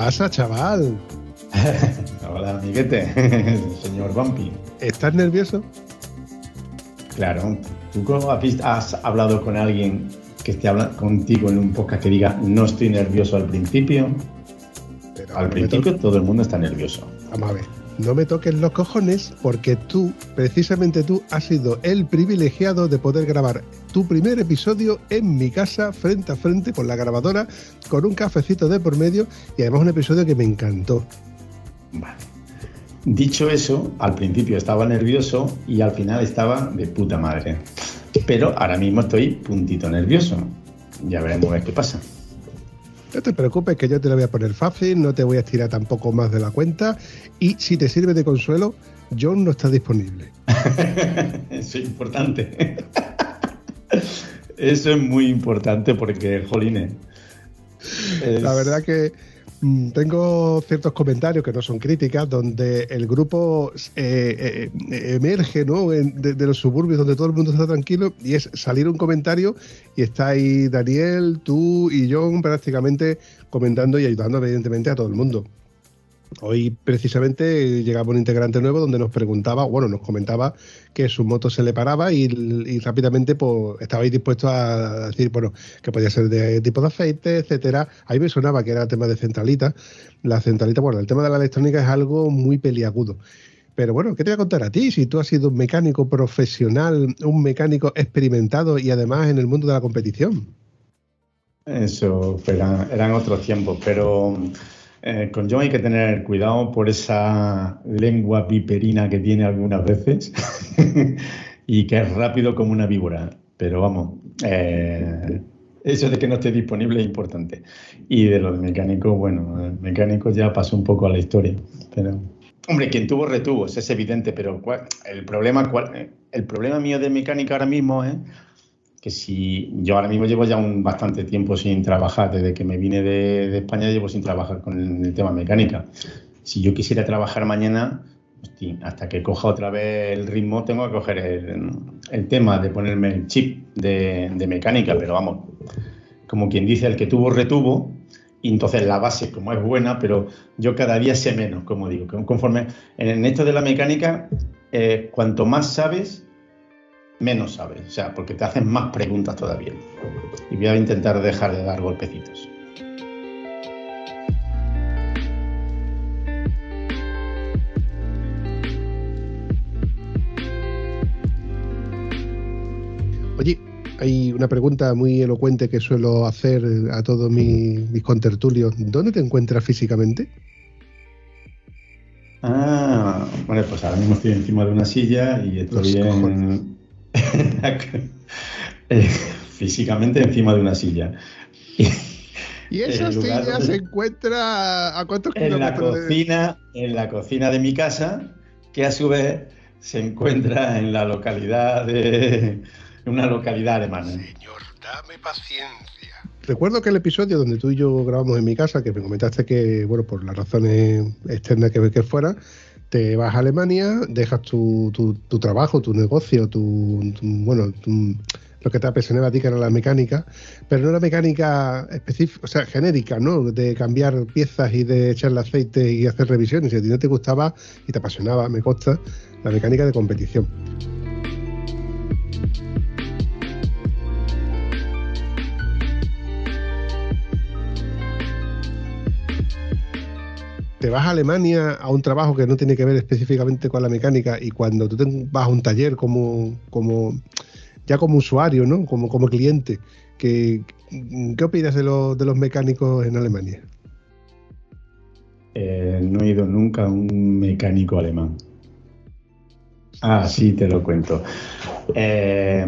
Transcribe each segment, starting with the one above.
Pasa, chaval? Hola, amiguete, señor Bumpy. ¿Estás nervioso? Claro. ¿Tú has, hablado con alguien que esté hablando contigo en un podcast que diga no estoy nervioso al principio? Pero Al principio to- todo el mundo está nervioso. Vamos a ver. No me toques los cojones porque tú, precisamente tú, has sido el privilegiado de poder grabar tu primer episodio en mi casa, frente a frente, con la grabadora, con un cafecito de por medio y además un episodio que me encantó. Dicho eso, al principio estaba nervioso y al final estaba de puta madre. Pero ahora mismo estoy puntito nervioso. Ya veremos a ver qué pasa. No te preocupes que yo te lo voy a poner fácil, no te voy a estirar tampoco más de la cuenta y si te sirve de consuelo, John no está disponible. Eso es importante. Eso es muy importante porque, jolines. es- La verdad que tengo ciertos comentarios que no son críticas, donde el grupo eh, eh, emerge ¿no? En- de, de los suburbios donde todo el mundo está tranquilo y es salir un comentario y está ahí Daniel, tú y John prácticamente comentando y ayudando evidentemente a todo el mundo. Hoy precisamente llegaba un integrante nuevo donde nos preguntaba, bueno, nos comentaba que su moto se le paraba y, rápidamente pues, estabais dispuestos a decir, bueno, que podía ser de tipo de aceite, etcétera. Ahí me sonaba que era tema de centralita. La centralita, bueno, el tema de la electrónica es algo muy peliagudo. Pero bueno, ¿qué te voy a contar a ti? Si tú has sido un mecánico profesional, un mecánico experimentado y además en el mundo de la competición. Eso eran, eran otros tiempos, pero eh, con John hay que tener cuidado por esa lengua viperina que tiene algunas veces y que es rápido como una víbora. Pero vamos, eh, eso de que no esté disponible es importante. Y de los mecánicos, bueno, el mecánico ya pasó un poco a la historia. Pero, hombre, quien tuvo retuvo, eso es evidente, pero ¿cuál- el problema, cuál- el problema mío de mecánica ahora mismo es que si yo ahora mismo llevo ya un bastante tiempo sin trabajar, desde que me vine de, de España llevo sin trabajar con el, tema mecánica. Si yo quisiera trabajar mañana, hasta que coja otra vez el ritmo, tengo que coger el, el tema de ponerme el chip de, de mecánica, pero vamos, como quien dice, el que tuvo retuvo, y entonces la base como es buena, pero yo cada día sé menos, como digo, conforme en esto de la mecánica, eh, cuanto más sabes, menos sabes, o sea, porque te hacen más preguntas todavía. Y voy a intentar dejar de dar golpecitos. Oye, hay una pregunta muy elocuente que suelo hacer a todos mis, mis contertulios. ¿Dónde te encuentras físicamente? Ah, bueno, pues ahora mismo estoy encima de una silla y estoy en... Eh, físicamente encima de una silla. Y esa silla donde- se encuentra a cuántos En la kilómetros de- cocina, en la cocina de mi casa, que a su vez se encuentra en la localidad de en una localidad alemana. Señor, dame paciencia. Recuerdo que el episodio donde tú y yo grabamos en mi casa, que me comentaste que, bueno, por las razones externas que, que fuera, te vas a Alemania, dejas tu, tu- tu trabajo, tu negocio, tu, bueno, lo que te apasionaba a ti, que era la mecánica, pero no la mecánica específica, o sea, genérica, ¿no? De cambiar piezas y de echarle aceite y hacer revisiones. Si a ti no te gustaba y te apasionaba, me consta, la mecánica de competición. Te vas a Alemania a un trabajo que no tiene que ver específicamente con la mecánica y cuando tú vas a un taller como, ya como usuario, ¿no? Como, como cliente, ¿qué, ¿qué opinas de, los de los mecánicos en Alemania? Eh, no he ido nunca a un mecánico alemán. Ah, sí, te lo cuento. Eh,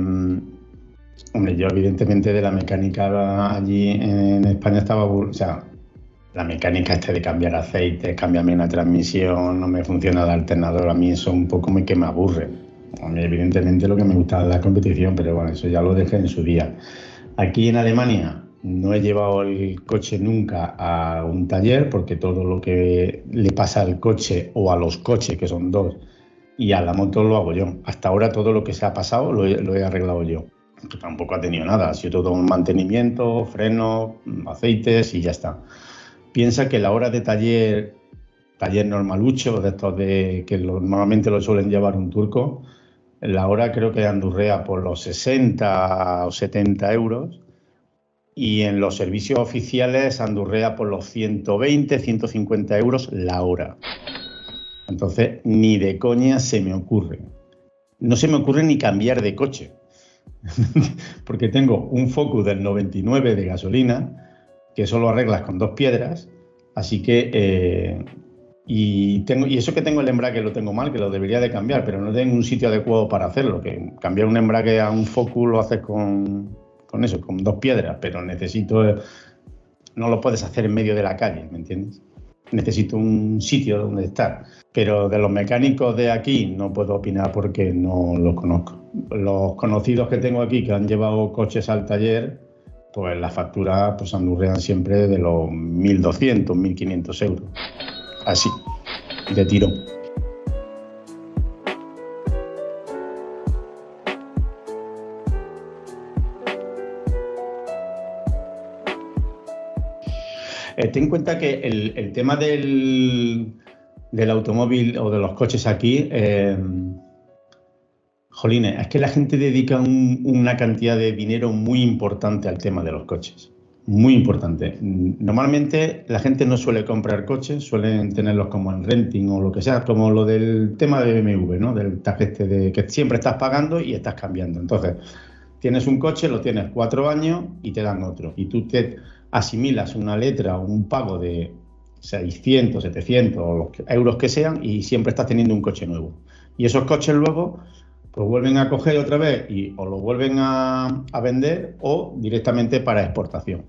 Hombre, yo evidentemente de la mecánica allí en España estaba, o sea, la mecánica este de cambiar aceite, cambiarme una transmisión, no me funciona el alternador, a mí eso un poco me que me aburre. A mí evidentemente lo que me gusta es la competición, pero bueno, eso ya lo dejé en su día. Aquí en Alemania no he llevado el coche nunca a un taller porque todo lo que le pasa al coche o a los coches, que son dos, y a la moto lo hago yo. Hasta ahora todo lo que se ha pasado lo he arreglado yo que tampoco ha tenido nada, ha sido todo un mantenimiento, freno, aceites y ya está. Piensa que la hora de taller, taller normalucho, de estos de que normalmente lo suelen llevar un turco, la hora creo que andurrea por los 60 o 70 euros y en los servicios oficiales andurrea por los 120, 150 euros la hora. Entonces, ni de coña se me ocurre. No se me ocurre ni cambiar de coche porque tengo un Focus del 99 de gasolina, que solo arreglas con dos piedras, así que... Eh, y, tengo, y eso que tengo el embrague lo tengo mal, que lo debería de cambiar, pero no tengo un sitio adecuado para hacerlo, que cambiar un embrague a un Focus lo haces con, con eso, con dos piedras, pero necesito... No lo puedes hacer en medio de la calle, ¿me entiendes? Necesito un sitio donde estar. Pero de los mecánicos de aquí no puedo opinar porque no los conozco los conocidos que tengo aquí que han llevado coches al taller, pues las facturas pues andurrean siempre de los 1.200, 1.500 euros. Así, de tiro. Eh, ten en cuenta que el, tema del, del, automóvil o de los coches aquí eh, Jolines, es que la gente dedica una cantidad de dinero muy importante al tema de los coches. Muy importante. Normalmente la gente no suele comprar coches, suelen tenerlos como en renting o lo que sea, como lo del tema de BMW, ¿no? Del tarjete de que siempre estás pagando y estás cambiando. Entonces, tienes un coche, lo tienes cuatro años y te dan otro. Y tú te asimilas una letra o un pago de 600, 700 o los euros que sean y siempre estás teniendo un coche nuevo. Y esos coches luego pues vuelven a coger otra vez y o lo vuelven a, vender o directamente para exportación,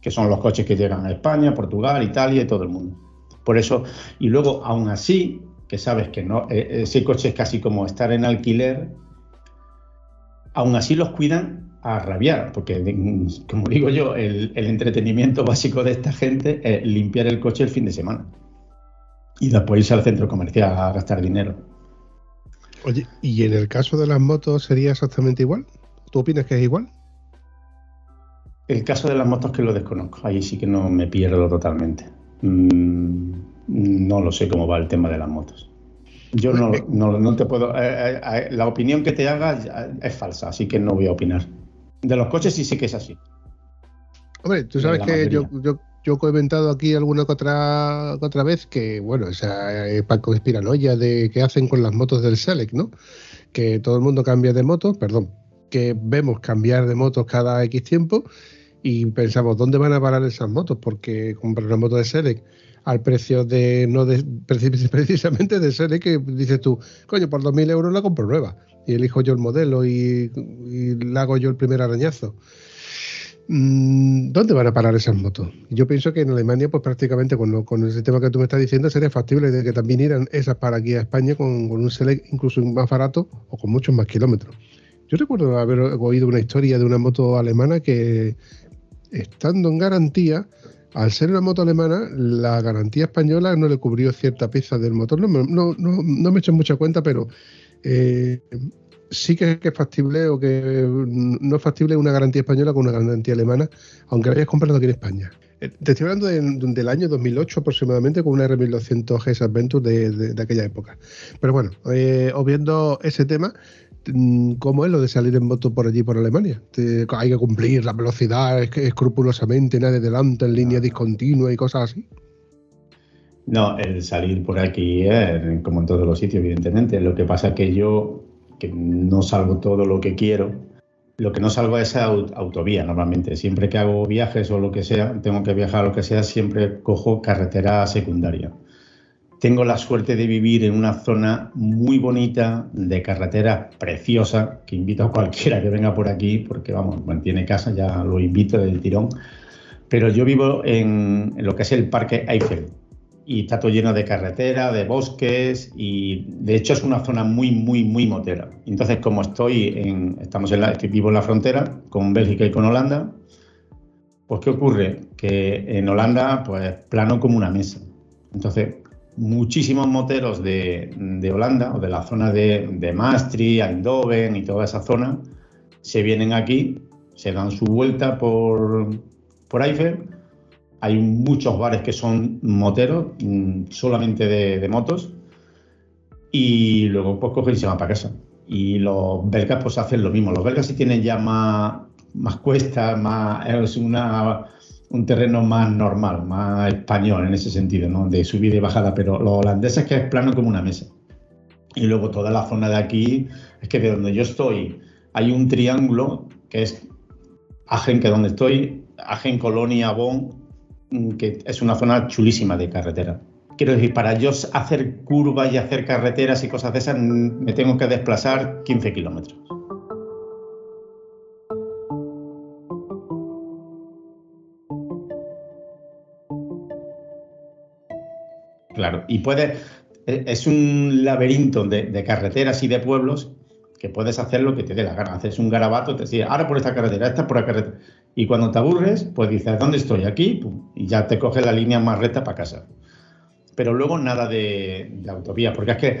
que son los coches que llegan a España, Portugal, Italia y todo el mundo. Por eso, y luego aún así, que sabes que no, eh, ese coche es casi como estar en alquiler, aún así los cuidan a rabiar, porque como digo yo, el, el entretenimiento básico de esta gente es limpiar el coche el fin de semana y después irse al centro comercial a gastar dinero. Oye, ¿y en el caso de las motos sería exactamente igual? ¿Tú opinas que es igual? El caso de las motos que lo desconozco, ahí sí que no me pierdo totalmente. Mm, no lo sé cómo va el tema de las motos. Yo no, no, te puedo. Eh, eh, eh, la opinión que te haga es falsa, así que no voy a opinar. De los coches sí sé que es así. Hombre, tú sabes que yo, yo, yo he comentado aquí alguna otra, otra vez que, bueno, esa eh, Paco Espiranoia de qué hacen con las motos del Select, ¿no? Que todo el mundo cambia de moto, perdón, que vemos cambiar de motos cada X tiempo y pensamos, ¿dónde van a parar esas motos? Porque comprar una moto de Select al precio de, no de, precisamente de Select, que dices tú, coño, por 2.000 euros la compro nueva y elijo yo el modelo y, y le hago yo el primer arañazo. Mm, ¿Dónde van a parar esas motos? Yo pienso que en Alemania, pues prácticamente con, con el sistema que tú me estás diciendo, sería factible que también irán esas para aquí a España con, un Select incluso más barato o con muchos más kilómetros. Yo recuerdo haber oído una historia de una moto alemana que, estando en garantía, al ser una moto alemana, la garantía española no le cubrió cierta pieza del motor. No, no, no, no me he hecho mucha cuenta, pero eh, sí que, es factible o que no es factible una garantía española con una garantía alemana, aunque la hayas comprado aquí en España. Eh, te estoy hablando del año 2008 aproximadamente con una R1200 GS Adventure de, aquella época. Pero bueno, eh, obviando ese tema, mm, ¿cómo es lo de salir en moto por allí, por Alemania? ¿Hay que cumplir la velocidad escrupulosamente, nadie delante, en línea discontinua y cosas así? No, el salir por aquí, es como en todos los sitios, evidentemente. Lo que pasa es que yo que no salgo todo lo que quiero. Lo que no salgo es autovía normalmente. Siempre que hago viajes o lo que sea, tengo que viajar o lo que sea, siempre cojo carretera secundaria. tengo la suerte de vivir en una zona muy bonita, de carretera preciosa, que invito a cualquiera que venga por aquí, porque vamos, mantiene casa, ya lo invito del tirón. Pero yo vivo en, lo que es el Parque Eiffel y está todo lleno de carretera, de bosques y de hecho es una zona muy, muy, muy motera. Entonces, como estoy en, estamos en la, vivo en la frontera con Bélgica y con Holanda, pues ¿qué ocurre? Que en Holanda, pues plano como una mesa. Entonces, muchísimos moteros de, Holanda o de la zona de, de Maastricht, Eindhoven y toda esa zona se vienen aquí, se dan su vuelta por, por Eiffel. Hay muchos bares que son moteros, mm, solamente de, motos, y luego pues cogen y se van para casa. Y los belgas pues hacen lo mismo. Los belgas sí tienen ya más, más cuestas, más, es una un terreno más normal, más español en ese sentido, ¿no? De subida y bajada, pero los holandeses que es plano como una mesa. Y luego toda la zona de aquí, es que de donde yo estoy hay un triángulo que es Agen, que donde estoy, Agen, Colonia, Bonn, que es una zona chulísima de carretera. Quiero decir, para yo hacer curvas y hacer carreteras y cosas de esas, mm, me tengo que desplazar 15 kilómetros. Claro, y puede, e, es un laberinto de, carreteras y de pueblos que puedes hacer lo que te dé la gana. Haces un garabato, te dices, ahora por esta carretera, esta por la carretera. Y cuando te aburres, pues dices, ¿dónde estoy? Aquí, y ya te coges la línea más recta para casa. Pero luego nada de, de autovía, porque es que,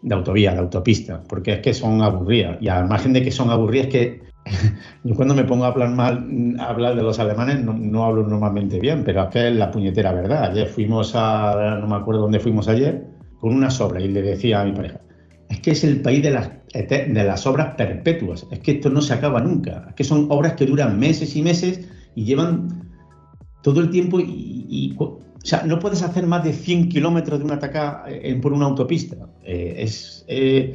de autovía, de autopista, porque es que son aburridas. Y al margen de que son aburridas, es que yo cuando me pongo a hablar mal, a hablar de los alemanes, no, hablo normalmente bien, pero es que es la puñetera verdad. Ayer fuimos a, no me acuerdo dónde fuimos ayer, con una obras y le decía a mi pareja, es que es el país de las, de las obras perpetuas, es que esto no se acaba nunca, es que son obras que duran meses y meses y llevan todo el tiempo y, o sea, no puedes hacer más de 100 kilómetros de una ataca por una autopista. Eh, es... Eh,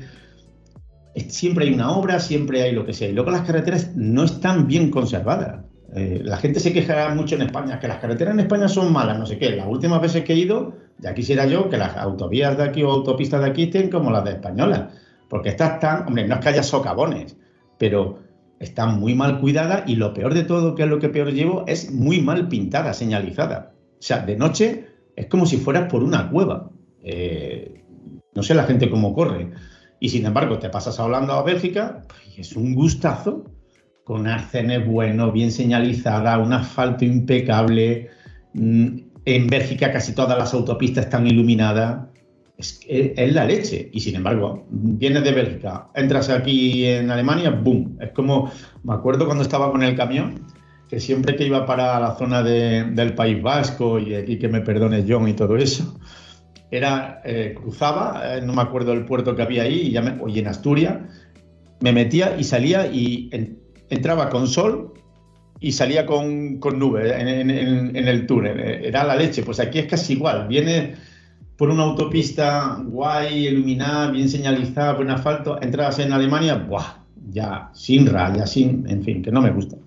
siempre hay una obra, siempre hay lo que sea. Y luego las carreteras no están bien conservadas. Eh, la gente se quejará mucho en España, que las carreteras en España son malas, no sé qué. Las últimas veces que he ido, ya quisiera yo que las autovías de aquí o autopistas de aquí estén como las de españolas. Porque estas están, hombre, no es que haya socavones, pero están muy mal cuidadas y lo peor de todo, que es lo que peor llevo, es muy mal pintada, señalizada. O sea, de noche es como si fueras por una cueva. Eh, no sé la gente cómo corre. Y sin embargo, te pasas hablando a Bélgica y es un gustazo, con arcenes bueno, bien señalizada, un asfalto impecable. Mm, en Bélgica casi todas las autopistas están iluminadas. Es, es, la leche. Y sin embargo, vienes de Bélgica, entras aquí en Alemania, ¡boom! Es como, me acuerdo cuando estaba con el camión, que siempre que iba para la zona del País Vasco y, y que me perdone John y todo eso, era, eh, cruzaba, eh, no me acuerdo el puerto que había ahí, y, ya me, en Asturias, me metía y salía y entraba con sol y salía con, con nube en, el túnel. Era la leche. Pues aquí es casi igual. Viene por una autopista guay, iluminada, bien señalizada, un asfalto, entras en Alemania, ¡buah! Ya sin raya, sin, en fin, que no me gusta.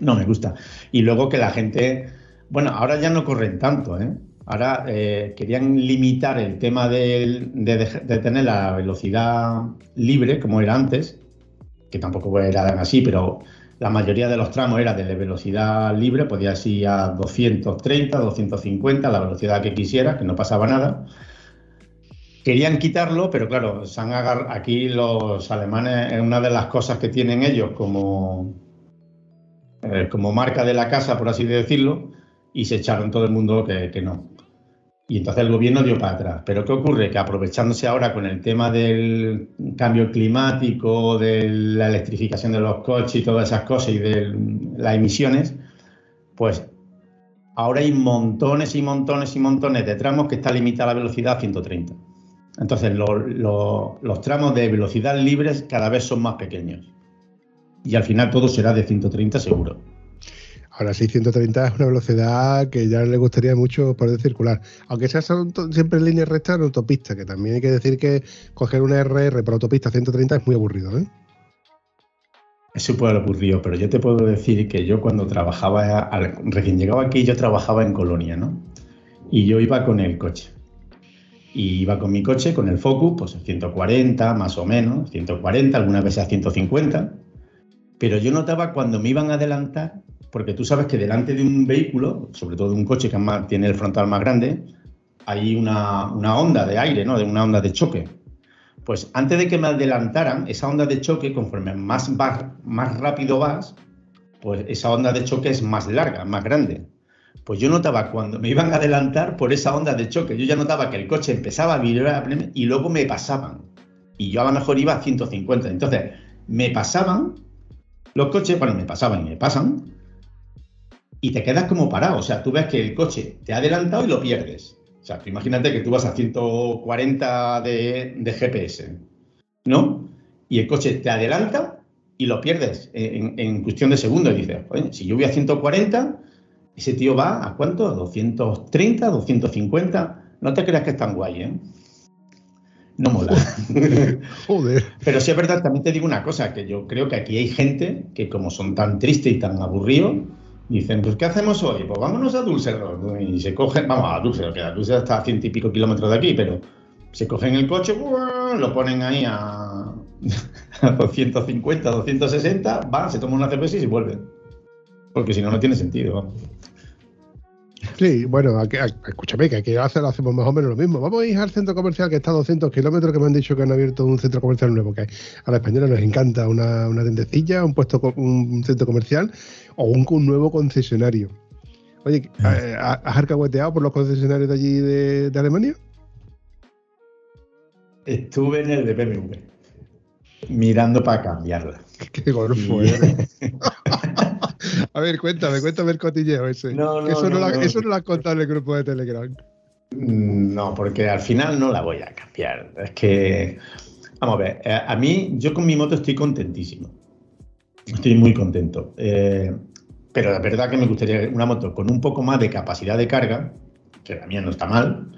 No me gusta. Y luego que la gente, bueno, ahora ya no corren tanto, ¿eh? Ahora eh, querían limitar el tema de, tener la velocidad libre, como era antes, que tampoco era así, pero la mayoría de los tramos era de velocidad libre, podías ir a 230, 250, la velocidad que quisiera, que no pasaba nada. Querían quitarlo, pero claro, se han aquí los alemanes, es una de las cosas que tienen ellos como, eh, como marca de la casa, por así decirlo, y se echaron todo el mundo que no. Y entonces el gobierno dio para atrás. Pero ¿qué ocurre? Que aprovechándose ahora con el tema del cambio climático, de la electrificación de los coches y todas esas cosas y de las emisiones, pues ahora hay montones y montones y montones de tramos que está limitada la velocidad a 130. Entonces los tramos de velocidad libres cada vez son más pequeños. Y al final todo será de 130 seguro. Ahora 630 es una velocidad que ya le gustaría mucho poder circular. Aunque sea siempre en línea recta en autopista, que también hay que decir que coger una RR por autopista 130 es muy aburrido. ¿eh? Es súper aburrido, pero yo te puedo decir que yo cuando trabajaba, recién llegaba aquí, yo trabajaba en Colonia, ¿no? Y yo iba con el coche. Y iba con mi coche, con el Focus, pues 140 más o menos, 140, algunas veces a 150. Pero yo notaba cuando me iban a adelantar, porque tú sabes que delante de un vehículo, sobre todo de un coche que tiene el frontal más grande, hay una, onda de aire, ¿no? De una onda de choque. Pues antes de que me adelantaran, esa onda de choque, conforme más, más rápido vas, pues esa onda de choque es más larga, más grande. Pues yo notaba cuando me iban a adelantar por esa onda de choque, yo ya notaba que el coche empezaba a vibrar y luego me pasaban. Y yo a lo mejor iba a 150. Entonces, me pasaban los coches, bueno, me pasaban y me pasan, y te quedas como parado. O sea, tú ves que el coche te ha adelantado y lo pierdes. O sea, imagínate que tú vas a 140 de, de GPS, ¿no? Y el coche te adelanta y lo pierdes en, cuestión de segundos. Y dices, oye, si yo voy a 140, ese tío va a cuánto? ¿A 230, 250? No te creas que es tan guay, ¿eh? No mola. Joder. Pero sí es verdad, también te digo una cosa, que yo creo que aquí hay gente que como son tan tristes y tan aburridos, dicen, pues ¿qué hacemos hoy? Pues vámonos a Dulcerro. Y se cogen, vamos a Dulce, que Dulce está a ciento y pico kilómetros de aquí, pero se cogen el coche, lo ponen ahí a, 250, 260, van, se toman una cerveza y se vuelven. Porque si no, no tiene sentido. Sí, bueno, escúchame, que aquí hace, hacemos más o menos lo mismo. Vamos a ir al centro comercial que está a 200 kilómetros, que me han dicho que han abierto un centro comercial nuevo, que a los españoles nos encanta una, una tendecilla, un puesto, un centro comercial o un, nuevo concesionario. Oye, ah. eh, ¿has arcahueteado por los concesionarios de allí de, Alemania? Estuve en el de BMW, mirando para cambiarla. Qué golfo, ¿eh? A ver, cuéntame, cuéntame el cotilleo ese. No, no, eso no, no, eso no lo has contado en el grupo de Telegram. Mm, no, porque al final no la voy a cambiar. Es que, vamos a ver, eh, a mí, yo con mi moto estoy contentísimo. Estoy muy contento. Eh, pero la verdad que me gustaría una moto con un poco más de capacidad de carga, que la mía no está mal,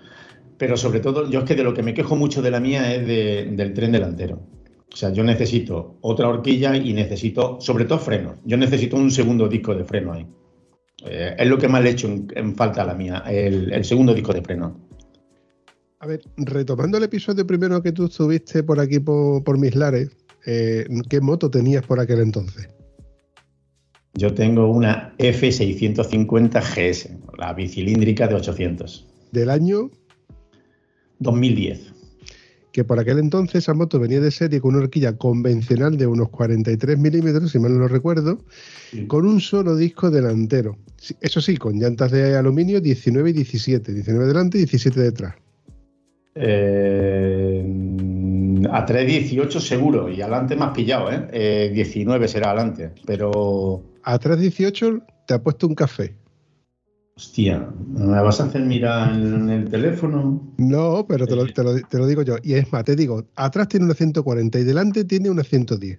pero sobre todo, yo es que de lo que me quejo mucho de la mía es del tren delantero. O sea, yo necesito otra horquilla y necesito, sobre todo, frenos. Yo necesito un segundo disco de freno ahí. Eh, es lo que más le he hecho en, falta a la mía, el, segundo disco de freno. A ver, retomando el episodio primero que tú estuviste por aquí, por, mis lares, eh, ¿qué moto tenías por aquel entonces? Yo tengo una F650 GS, la bicilíndrica de 800. ¿Del año? 2010 que por aquel entonces esa moto venía de serie con una horquilla convencional de unos 43 milímetros, si mal no lo recuerdo, con un solo disco delantero. Eso sí, con llantas de aluminio 19 y 17, 19 delante y 17 detrás. Eh, a 3.18 seguro, y adelante más pillado, ¿eh? 19 eh, será adelante, pero... A 3.18 te ha puesto un café. Hostia, ¿me vas a hacer mirar en el teléfono? No, pero te lo, digo yo. Y es más, te digo, atrás tiene una 140 y delante tiene una 110.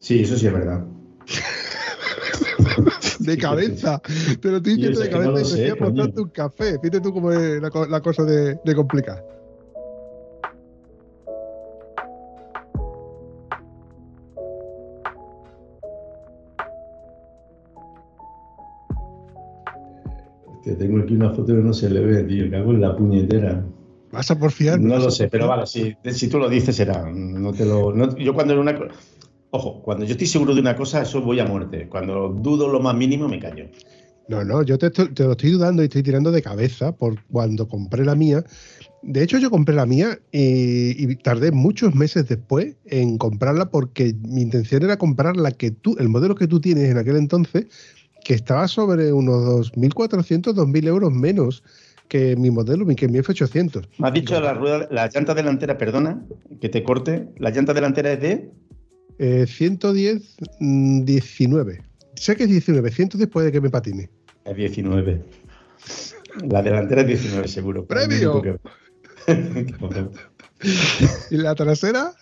Sí, eso sí es verdad. de cabeza. Te lo estoy diciendo de cabeza y te estoy apostando un café. Fíjate tú cómo es la, cosa de, de complicar. Tengo aquí una foto que no se le ve, tío. Que hago en la puñetera. ¿Vas a porfiar? No lo sé, pero vale, si, si, tú lo dices será. No te lo, yo cuando una Ojo, cuando yo estoy seguro de una cosa, eso voy a muerte. Cuando dudo lo más mínimo, me callo. No, no, yo te, te, lo estoy dudando y estoy tirando de cabeza por cuando compré la mía. De hecho, yo compré la mía y, y, tardé muchos meses después en comprarla porque mi intención era comprar la que tú, el modelo que tú tienes en aquel entonces, que estaba sobre unos 2.400, 2.000 euros menos que mi modelo, que mi F800. Me has dicho la rueda, la llanta delantera, perdona, que te corte, la llanta delantera es de... Eh, 110, 19. Mm, sé que es 19, 110 puede que me patine. Es 19. La delantera es 19 seguro. ¡Premio! ¿Y la trasera?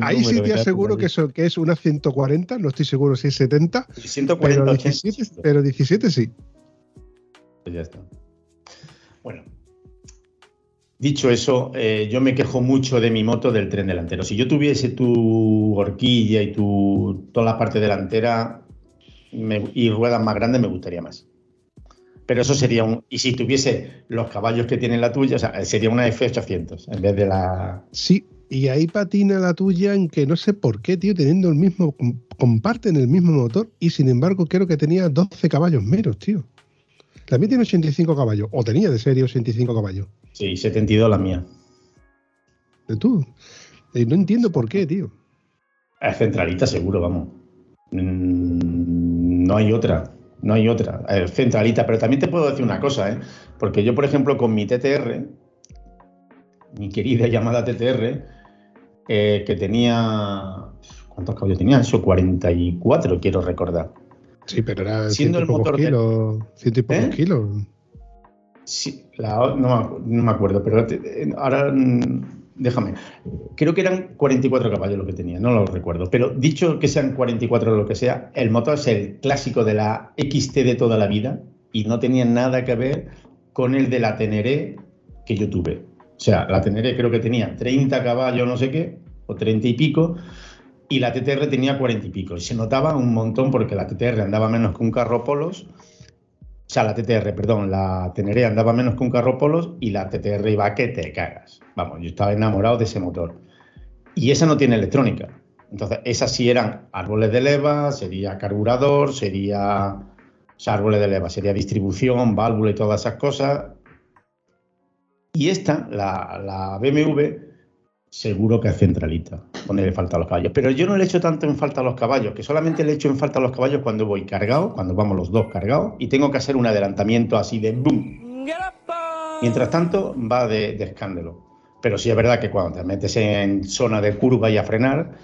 Ahí sí te aseguro que, eso, que es una 140, no estoy seguro si es 70. 140, pero 17, pero 17 sí. Pues ya está. Bueno, Dicho eso, eh, yo me quejo mucho de mi moto del tren delantero. Si yo tuviese tu horquilla y tu, toda la parte delantera y ruedas más grandes, me gustaría más. Pero eso sería un. Y si tuviese los caballos que tiene la tuya, o sea, sería una F800 en vez de la. Sí, y ahí patina la tuya en que no sé por qué, tío, teniendo el mismo. Comparten el mismo motor y sin embargo creo que tenía 12 caballos menos, tío. También tiene 85 caballos, o tenía de serie 85 caballos. Sí, 72 la mía. ¿De tú? Y no entiendo por qué, tío. Es centralita, seguro, vamos. Mm, no hay otra. No hay otra. Es centralita. Pero también te puedo decir una cosa, ¿eh? Porque yo, por ejemplo, con mi TTR, mi querida llamada TTR, eh, que tenía. ¿Cuántos caballos tenía? Eso, 44, quiero recordar. Sí, pero era siendo el motor kilos, ciento y pocos ¿Eh? kilos. Sí, no, me acuerdo, pero ahora mm, déjame. Creo que eran 44 caballos lo que tenía, no lo recuerdo. Pero dicho que sean 44 o lo que sea, el motor es el clásico de la XT de toda la vida y no tenía nada que ver con el de la Teneré que yo tuve. O sea, la Teneré creo que tenía 30 caballos, no sé qué, o 30 y pico, y la TTR tenía 40 y pico. Y se notaba un montón porque la TTR andaba menos que un carro polos. O sea, la TTR, perdón, la Teneré andaba menos que un carro polos y la TTR iba que te cagas. Vamos, yo estaba enamorado de ese motor. Y esa no tiene electrónica. Entonces, esas sí eran árboles de leva, sería carburador, sería. O sea, árboles de leva, sería distribución, válvula y todas esas cosas. Y esta, la, la BMW, seguro que es centralita, donde le falta los caballos. Pero yo no le echo tanto en falta a los caballos, que solamente le echo en falta a los caballos cuando voy cargado, cuando vamos los dos cargados, y tengo que hacer un adelantamiento así de boom. Mientras tanto, va de, escándalo. Pero sí es verdad que cuando te metes en zona de curva y a frenar,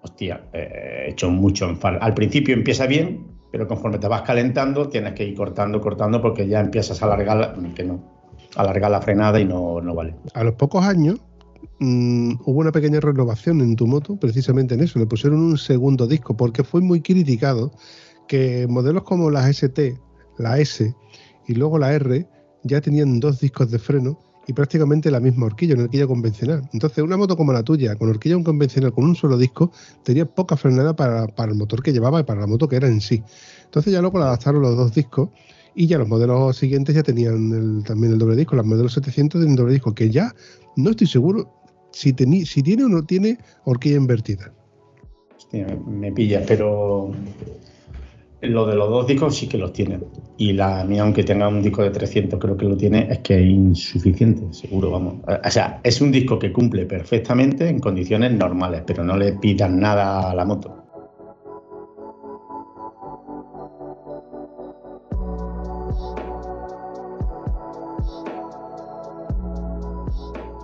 hostia, eh, he hecho mucho en falta. Al principio empieza bien, pero conforme te vas calentando, tienes que ir cortando, cortando, porque ya empiezas a alargar, que no, alargar la frenada y no, no vale. A los pocos años Mm, hubo una pequeña renovación en tu moto, precisamente en eso. Le pusieron un segundo disco porque fue muy criticado que modelos como la ST, la S y luego la R ya tenían dos discos de freno y prácticamente la misma horquilla, una horquilla convencional. Entonces, una moto como la tuya, con horquilla convencional, con un solo disco, tenía poca frenada para, el motor que llevaba y para la moto que era en sí. Entonces, ya luego le adaptaron los dos discos y ya los modelos siguientes ya tenían también el doble disco. Los modelos 700 tienen doble disco, que ya no estoy seguro si, tiene o no tiene horquilla invertida. me, pilla, pero lo de los dos discos sí que los tiene. Y la mía, aunque tenga un disco de 300, creo que lo tiene, es que es insuficiente, seguro, vamos. O sea, es un disco que cumple perfectamente en condiciones normales, pero no le pidan nada a la moto.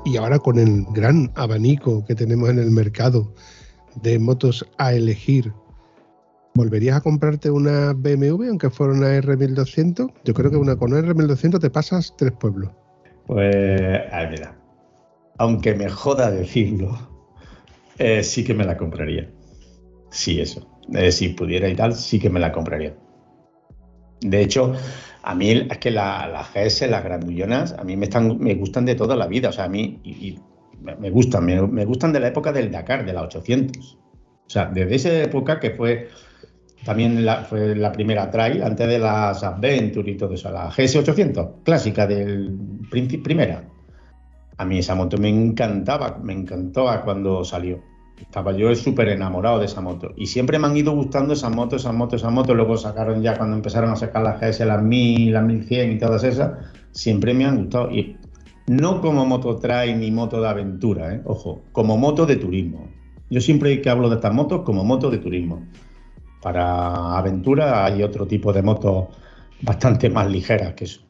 Y ahora con el gran abanico que tenemos en el mercado de motos a elegir, ¿volverías a comprarte una BMW aunque fuera una R1200? Yo creo que una con una R1200 te pasas tres pueblos. Pues, a ver, aunque me joda decirlo, eh, sí que me la compraría. Sí, eso. Eh, si pudiera y tal, sí que me la compraría. De hecho, a mí es que las la GS, las grandullonas, a mí me, gustan de toda la vida. O sea, a mí y, me gustan, me, gustan de la época del Dakar, de la 800. O sea, desde esa época que fue también la, fue la primera trail, antes de las Adventure y todo eso, la GS800, clásica del primera. A mí esa moto me encantaba, me encantó cuando salió. Estaba yo súper enamorado de esa moto. Y siempre me han ido gustando esas motos, esas motos, esas motos. Luego sacaron ya cuando empezaron a sacar las GS, las 1000, las 1100 y todas esas. Siempre me han gustado. Y no como moto trail ni moto de aventura, ¿eh? ojo, como moto de turismo. Yo siempre que hablo de estas motos como moto de turismo. Para aventura hay otro tipo de motos bastante más ligeras que eso.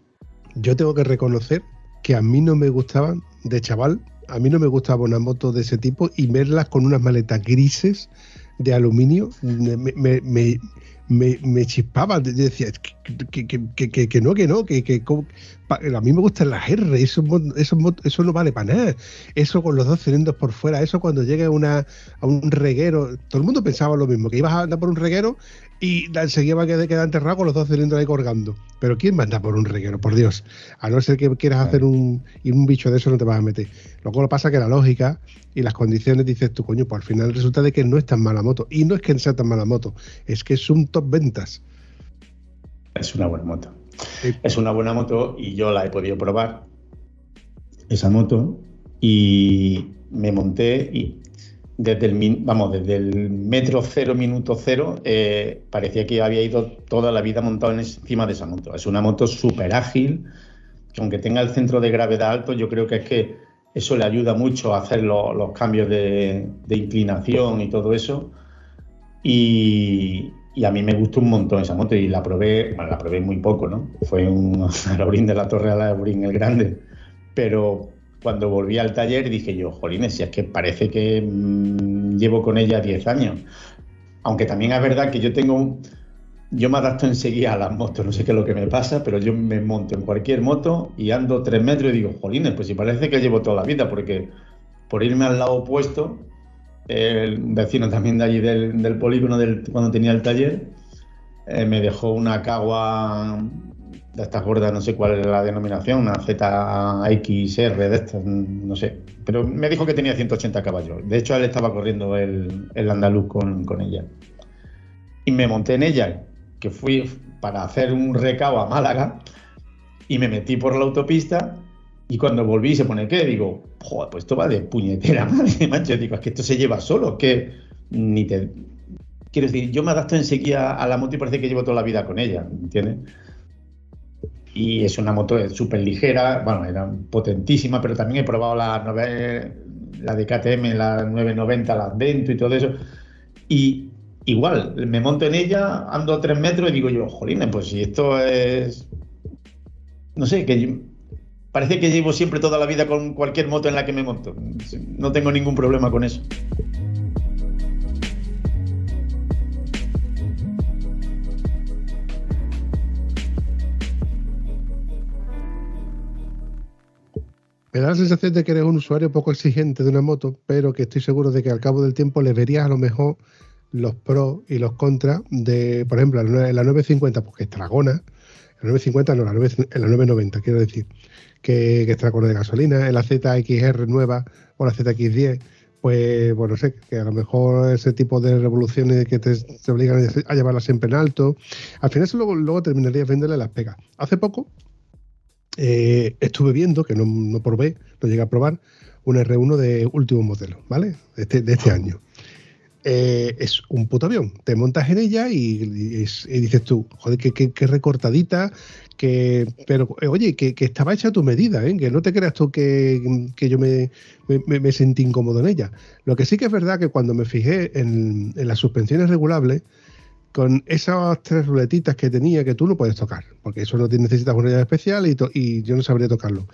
Yo tengo que reconocer que a mí no me gustaban de chaval a mí no me gustaba una moto de ese tipo y verlas con unas maletas grises de aluminio me, me, me, chispaban. Yo decía que, que, que, que, no, que no, que, a mí me gustan las R, eso, eso, eso no vale para nada. Eso con los dos cilindros por fuera, eso cuando llegue una, a un reguero, todo el mundo pensaba lo mismo, que ibas a andar por un reguero y enseguida va a quedar enterrado con los dos cilindros ahí colgando. Pero ¿quién manda por un reguero? Por Dios. A no ser que quieras hacer un, y un bicho de eso no te vas a meter. Luego lo pasa que la lógica y las condiciones dices tú, coño, pues al final resulta de que no es tan mala moto. Y no es que sea tan mala moto, es que es un top ventas. Es una buena moto. Es una buena moto y yo la he podido probar, esa moto, y me monté y desde el, vamos, desde el metro cero, minuto cero, eh, parecía que había ido toda la vida montado encima de esa moto. Es una moto súper ágil, que aunque tenga el centro de gravedad alto, yo creo que es que eso le ayuda mucho a hacer los cambios de, inclinación y todo eso. Y, a mí me gustó un montón esa moto y la probé, bueno, la probé muy poco, ¿no? Fue un Alaurín de la Torre a Alaurín el Grande, pero cuando volví al taller dije yo, jolines, si es que parece que mm, llevo con ella 10 años. Aunque también es verdad que yo tengo, yo me adapto enseguida a las motos, no sé qué es lo que me pasa, pero yo me monto en cualquier moto y ando 3 metros y digo, jolines, pues si parece que llevo toda la vida, porque por irme al lado opuesto, el vecino también de allí del, polígono del, cuando tenía el taller, eh, me dejó una cagua de estas gordas, no sé cuál es la denominación, una ZXR de estas, no sé. Pero me dijo que tenía 180 caballos. De hecho, él estaba corriendo el, el andaluz con, con, ella. Y me monté en ella, que fui para hacer un recao a Málaga, y me metí por la autopista. Y cuando volví se pone qué, digo, joder, pues esto va de puñetera madre, macho. Digo, es que esto se lleva solo, que ni te. Quiero decir, yo me adapto enseguida a la moto y parece que llevo toda la vida con ella, ¿entiendes? y es una moto súper ligera, bueno, era potentísima, pero también he probado la, la de KTM, la 990, la Advento y todo eso, y igual, me monto en ella, ando tres metros y digo yo, jolines, pues si esto es, no sé, que parece que llevo siempre toda la vida con cualquier moto en la que me monto, no tengo ningún problema con eso. Me da la sensación de que eres un usuario poco exigente de una moto, pero que estoy seguro de que al cabo del tiempo le verías a lo mejor los pros y los contras de, por ejemplo, la, 950, porque es Dragona, la 950 no, la, 990, quiero decir, que, que es Dragona de gasolina, la ZXR nueva o la ZX10, pues bueno, sé que a lo mejor ese tipo de revoluciones que te, obligan a llevarlas siempre en alto, al final eso luego, luego terminarías venderle las pegas. Hace poco eh, estuve viendo, que no, no probé, no llegué a probar, un R1 de último modelo, ¿vale? De este, este año. Eh, es un puto avión. Te montas en ella y, dices tú, joder, qué, recortadita, que, pero oye, que, estaba hecha a tu medida, ¿eh? que no te creas tú que, yo me, me, sentí incómodo en ella. Lo que sí que es verdad que cuando me fijé en, las suspensiones regulables, con esas tres ruletitas que tenía que tú no puedes tocar, porque eso no necesitas una llave especial y, yo no sabría tocarlo.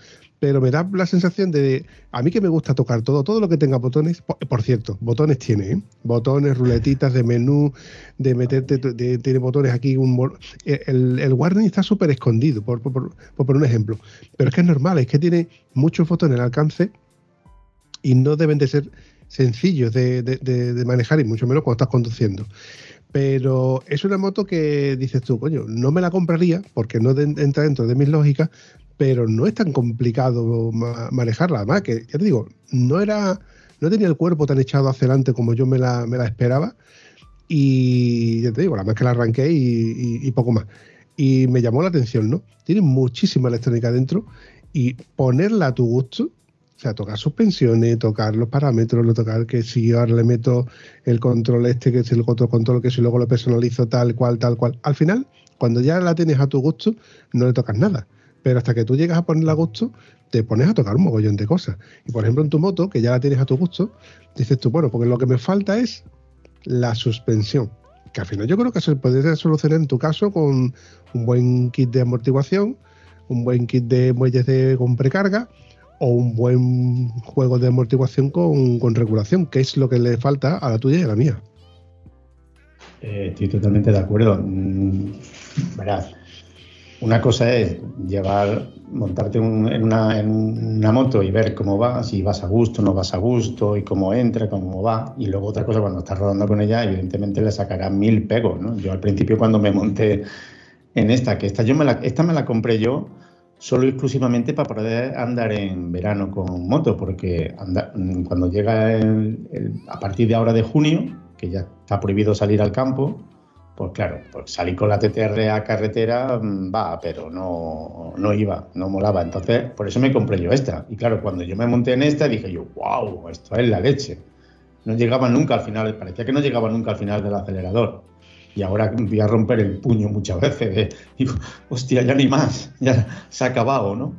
Pero me da la sensación de, a mí que me gusta tocar todo, todo lo que tenga botones, por, cierto, botones tiene, ¿eh? botones, ruletitas de menú, de meterte, tiene botones aquí, un, el, el warning está súper escondido, por, por, por, un ejemplo, pero es que es normal, es que tiene muchos botones al alcance y no deben de ser sencillos de, de manejar y mucho menos cuando estás conduciendo. Pero es una moto que dices tú, coño, no me la compraría porque no entra dentro de mis lógicas, pero no es tan complicado manejarla. Además, que ya te digo, no era, no tenía el cuerpo tan echado hacia adelante como yo me la, me la esperaba. Y ya te digo, la más que la arranqué y, poco más. Y me llamó la atención, ¿no? Tiene muchísima electrónica dentro y ponerla a tu gusto o sea, tocar suspensiones, tocar los parámetros, lo tocar que si yo ahora le meto el control este, que es el otro control, que si luego lo personalizo tal cual, tal cual. Al final, cuando ya la tienes a tu gusto, no le tocas nada. Pero hasta que tú llegas a ponerla a gusto, te pones a tocar un mogollón de cosas. Y por ejemplo, en tu moto, que ya la tienes a tu gusto, dices tú, bueno, porque lo que me falta es la suspensión. Que al final yo creo que se podría solucionar en tu caso con un buen kit de amortiguación, un buen kit de muelles de con precarga o un buen juego de amortiguación con, regulación, que es lo que le falta a la tuya y a la mía. Eh, estoy totalmente de acuerdo. Mm, verás, una cosa es llevar, montarte en, una, moto y ver cómo va, si vas a gusto, no vas a gusto, y cómo entra, cómo va. Y luego otra cosa, cuando estás rodando con ella, evidentemente le sacará mil pegos. Yo al principio cuando me monté en esta, que esta, yo me la, esta me la compré yo solo exclusivamente para poder andar en verano con moto, porque cuando llega a partir de ahora de junio, que ya está prohibido salir al campo, Pues claro, pues salí con la TTR a carretera, mm, va, pero no, no iba, no molaba. Entonces, por eso me compré yo esta. Y claro, cuando yo me monté en esta, dije yo, wow, esto es la leche. No llegaba nunca al final, parecía que no llegaba nunca al final del acelerador. Y ahora voy a romper el puño muchas veces. digo, hostia, ya ni más, ya se ha acabado, ¿no?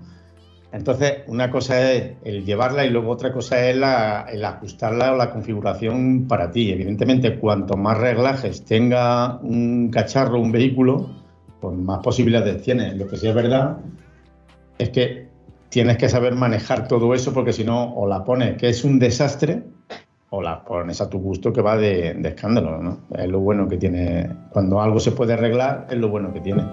Entonces, una cosa es el llevarla y luego otra cosa es el ajustarla o la configuración para ti. Evidentemente, cuanto más reglajes tenga un cacharro, un vehículo, pues más posibilidades tienes. Lo que sí es verdad es que tienes que saber manejar todo eso porque si no, o la pones que es un desastre o la pones a tu gusto que va de, de escándalo. ¿no? Es lo bueno que tiene. Cuando algo se puede arreglar, es lo bueno que tiene.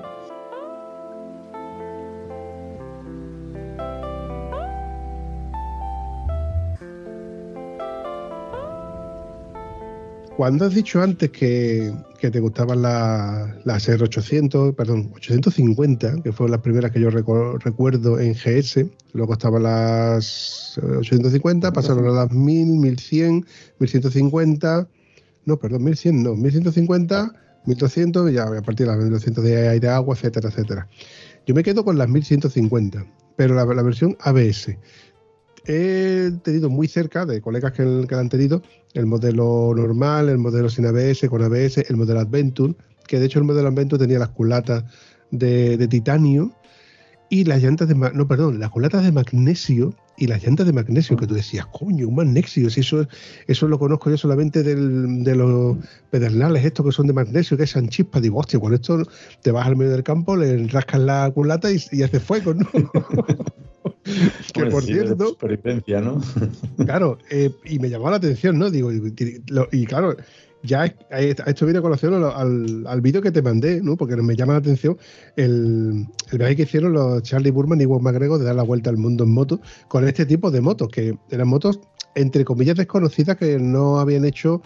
Cuando has dicho antes que, te gustaban las la R800, perdón, 850, que fueron las primeras que yo recuerdo en GS, luego estaban las 850, pasaron a las 1000, 1100, 1150, no, perdón, 1100, no, 1150, 1200, ya a partir de las 1200 de aire, agua, etcétera, etcétera. Yo me quedo con las 1150, pero la, la versión ABS he tenido muy cerca de colegas que, han tenido el modelo normal, el modelo sin ABS, con ABS, el modelo Adventure, que de hecho el modelo Adventure tenía las culatas de, titanio y las llantas de no perdón, las culatas de magnesio y las llantas de magnesio que tú decías, coño, un magnesio, si eso eso lo conozco yo solamente de los pedernales estos que son de magnesio, que son chispas, digo, hostia, con esto te vas al medio del campo, le rascas la culata y, y hace fuego, ¿no? que por cierto. ¿no? claro, eh, y me llamó la atención, ¿no? Digo, y, claro, ya esto viene a colación al, al vídeo que te mandé, ¿no? Porque me llama la atención el, el viaje que hicieron los Charlie Burman y Juan McGregor de dar la vuelta al mundo en moto con este tipo de motos, que eran motos, entre comillas, desconocidas que no habían hecho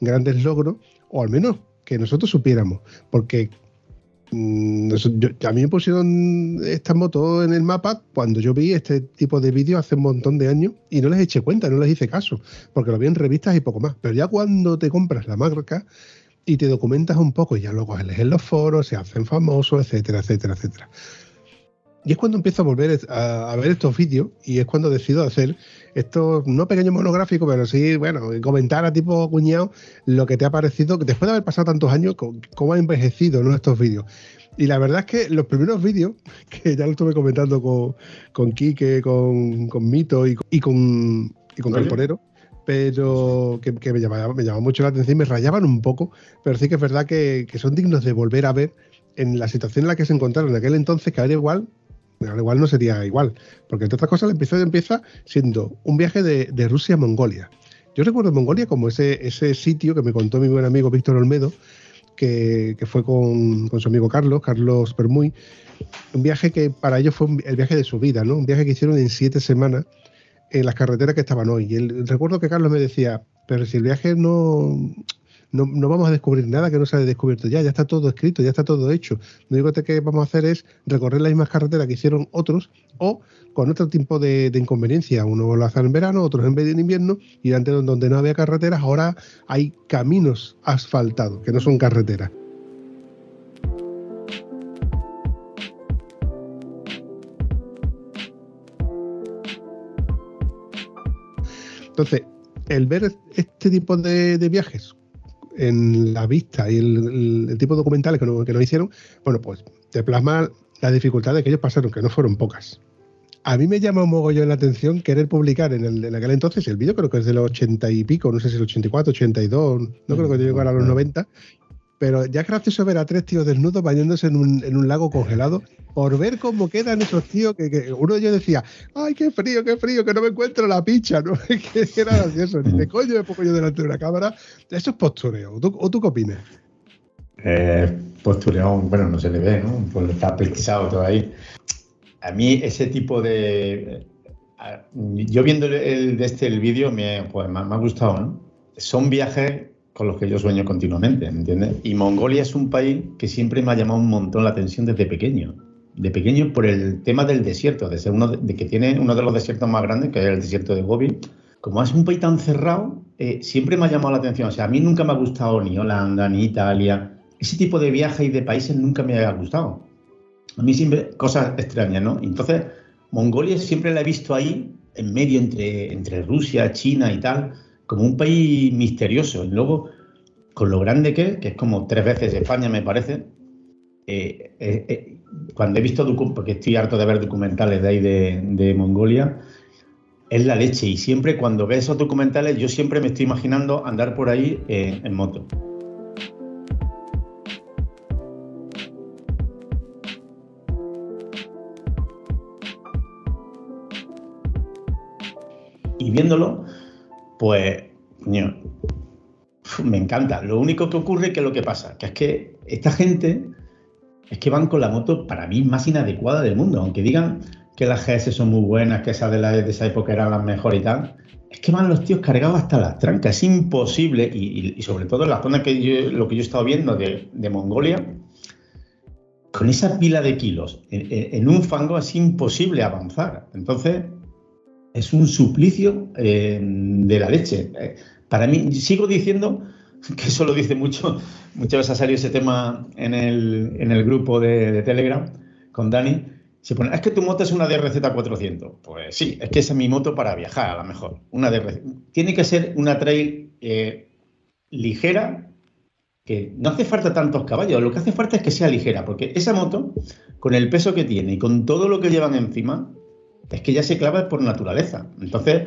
grandes logros, o al menos que nosotros supiéramos, porque Mm, a mí me pusieron esta moto en el mapa cuando yo vi este tipo de vídeos hace un montón de años y no les eché cuenta, no les hice caso, porque lo vi en revistas y poco más. Pero ya cuando te compras la marca y te documentas un poco y ya luego lees en los foros, se hacen famosos, etcétera, etcétera, etcétera. Y es cuando empiezo a volver a, ver estos vídeos y es cuando decido hacer estos, no pequeños monográficos, pero sí, bueno, comentar a tipo cuñado lo que te ha parecido, después de haber pasado tantos años, cómo ha envejecido ¿no? estos vídeos. Y la verdad es que los primeros vídeos, que ya lo estuve comentando con, con Quique, con, con Mito y, y con, y con pero que, me, llamaba, me llamaba mucho la atención y me rayaban un poco, pero sí que es verdad que, que son dignos de volver a ver en la situación en la que se encontraron en aquel entonces, que ahora igual al igual no sería igual, porque entre otras cosas el episodio empieza siendo un viaje de, Rusia a Mongolia. Yo recuerdo Mongolia como ese, ese sitio que me contó mi buen amigo Víctor Olmedo, que, fue con, su amigo Carlos, Carlos Permuy, un viaje que para ellos fue el viaje de su vida, ¿no? Un viaje que hicieron en siete semanas en las carreteras que estaban hoy. Y recuerdo que Carlos me decía, pero si el viaje no, no, vamos a descubrir nada que no se haya descubierto ya, ya está todo escrito, ya está todo hecho. Lo único que vamos a hacer es recorrer las mismas carreteras que hicieron otros o con otro tipo de, inconveniencia. Uno lo hacen en verano, otros en, en invierno y antes donde no había carreteras, ahora hay caminos asfaltados, que no son carreteras. Entonces, el ver este tipo de, viajes en la vista y el, tipo de documentales que, no, que nos hicieron, bueno, pues te plasma las dificultades que ellos pasaron, que no fueron pocas. A mí me llama un mogollón la atención querer publicar en, el, en aquel entonces el vídeo, creo que es de los 80 y pico, no sé si el 84, 82, no creo que llegue a los 90, pero ya es gracioso ver a tres tíos desnudos bañándose en un, en un lago congelado por ver cómo quedan esos tíos que, uno de ellos decía, ay, qué frío, qué frío, que no me encuentro la picha, ¿no? que gracioso. Dice, coño, me pongo yo delante de una cámara. Eso es postureo. ¿O tú, qué opinas? Eh, postureo, bueno, no se le ve, ¿no? Pues está pesquisado todo ahí. A mí ese tipo de... Yo viendo el, de este el vídeo me, pues, me, me ha gustado, ¿no? Son viajes con los que yo sueño continuamente, ¿me entiendes? Y Mongolia es un país que siempre me ha llamado un montón la atención desde pequeño. De pequeño por el tema del desierto, de que tiene uno de los desiertos más grandes, que es el desierto de Gobi. Como es un país tan cerrado, eh, siempre me ha llamado la atención. O sea, a mí nunca me ha gustado ni Holanda, ni Italia, ese tipo de viajes y de países nunca me había gustado. A mí siempre cosas extrañas, ¿no? Entonces, Mongolia siempre la he visto ahí, en medio entre, entre Rusia, China y tal, como un país misterioso. Y luego, con lo grande que es, que es como tres veces España, me parece, eh, eh, eh, cuando he visto, porque estoy harto de ver documentales de ahí de, Mongolia, es la leche. Y siempre cuando veo esos documentales, yo siempre me estoy imaginando andar por ahí en moto. Y viéndolo, pues, me encanta. Lo único que ocurre que lo que pasa, que es que esta gente es que van con la moto para mí más inadecuada del mundo, aunque digan que las GS son muy buenas, que esas de, la, de esa época eran las mejores y tal, es que van los tíos cargados hasta las trancas, es imposible, y, sobre todo en la zona que yo, lo que yo he estado viendo de, Mongolia, con esa pila de kilos en, un fango es imposible avanzar. Entonces, es un suplicio eh, de la leche. Eh, para mí, sigo diciendo que eso lo dice mucho, muchas veces ha salido ese tema en el, en el grupo de, Telegram con Dani. Es que tu moto es una DRZ 400. Pues sí, es que esa es mi moto para viajar, a lo mejor. Una DRZ. Tiene que ser una trail eh, ligera, que no hace falta tantos caballos, lo que hace falta es que sea ligera, porque esa moto, con el peso que tiene y con todo lo que llevan encima, es que ya se clava por naturaleza. Entonces,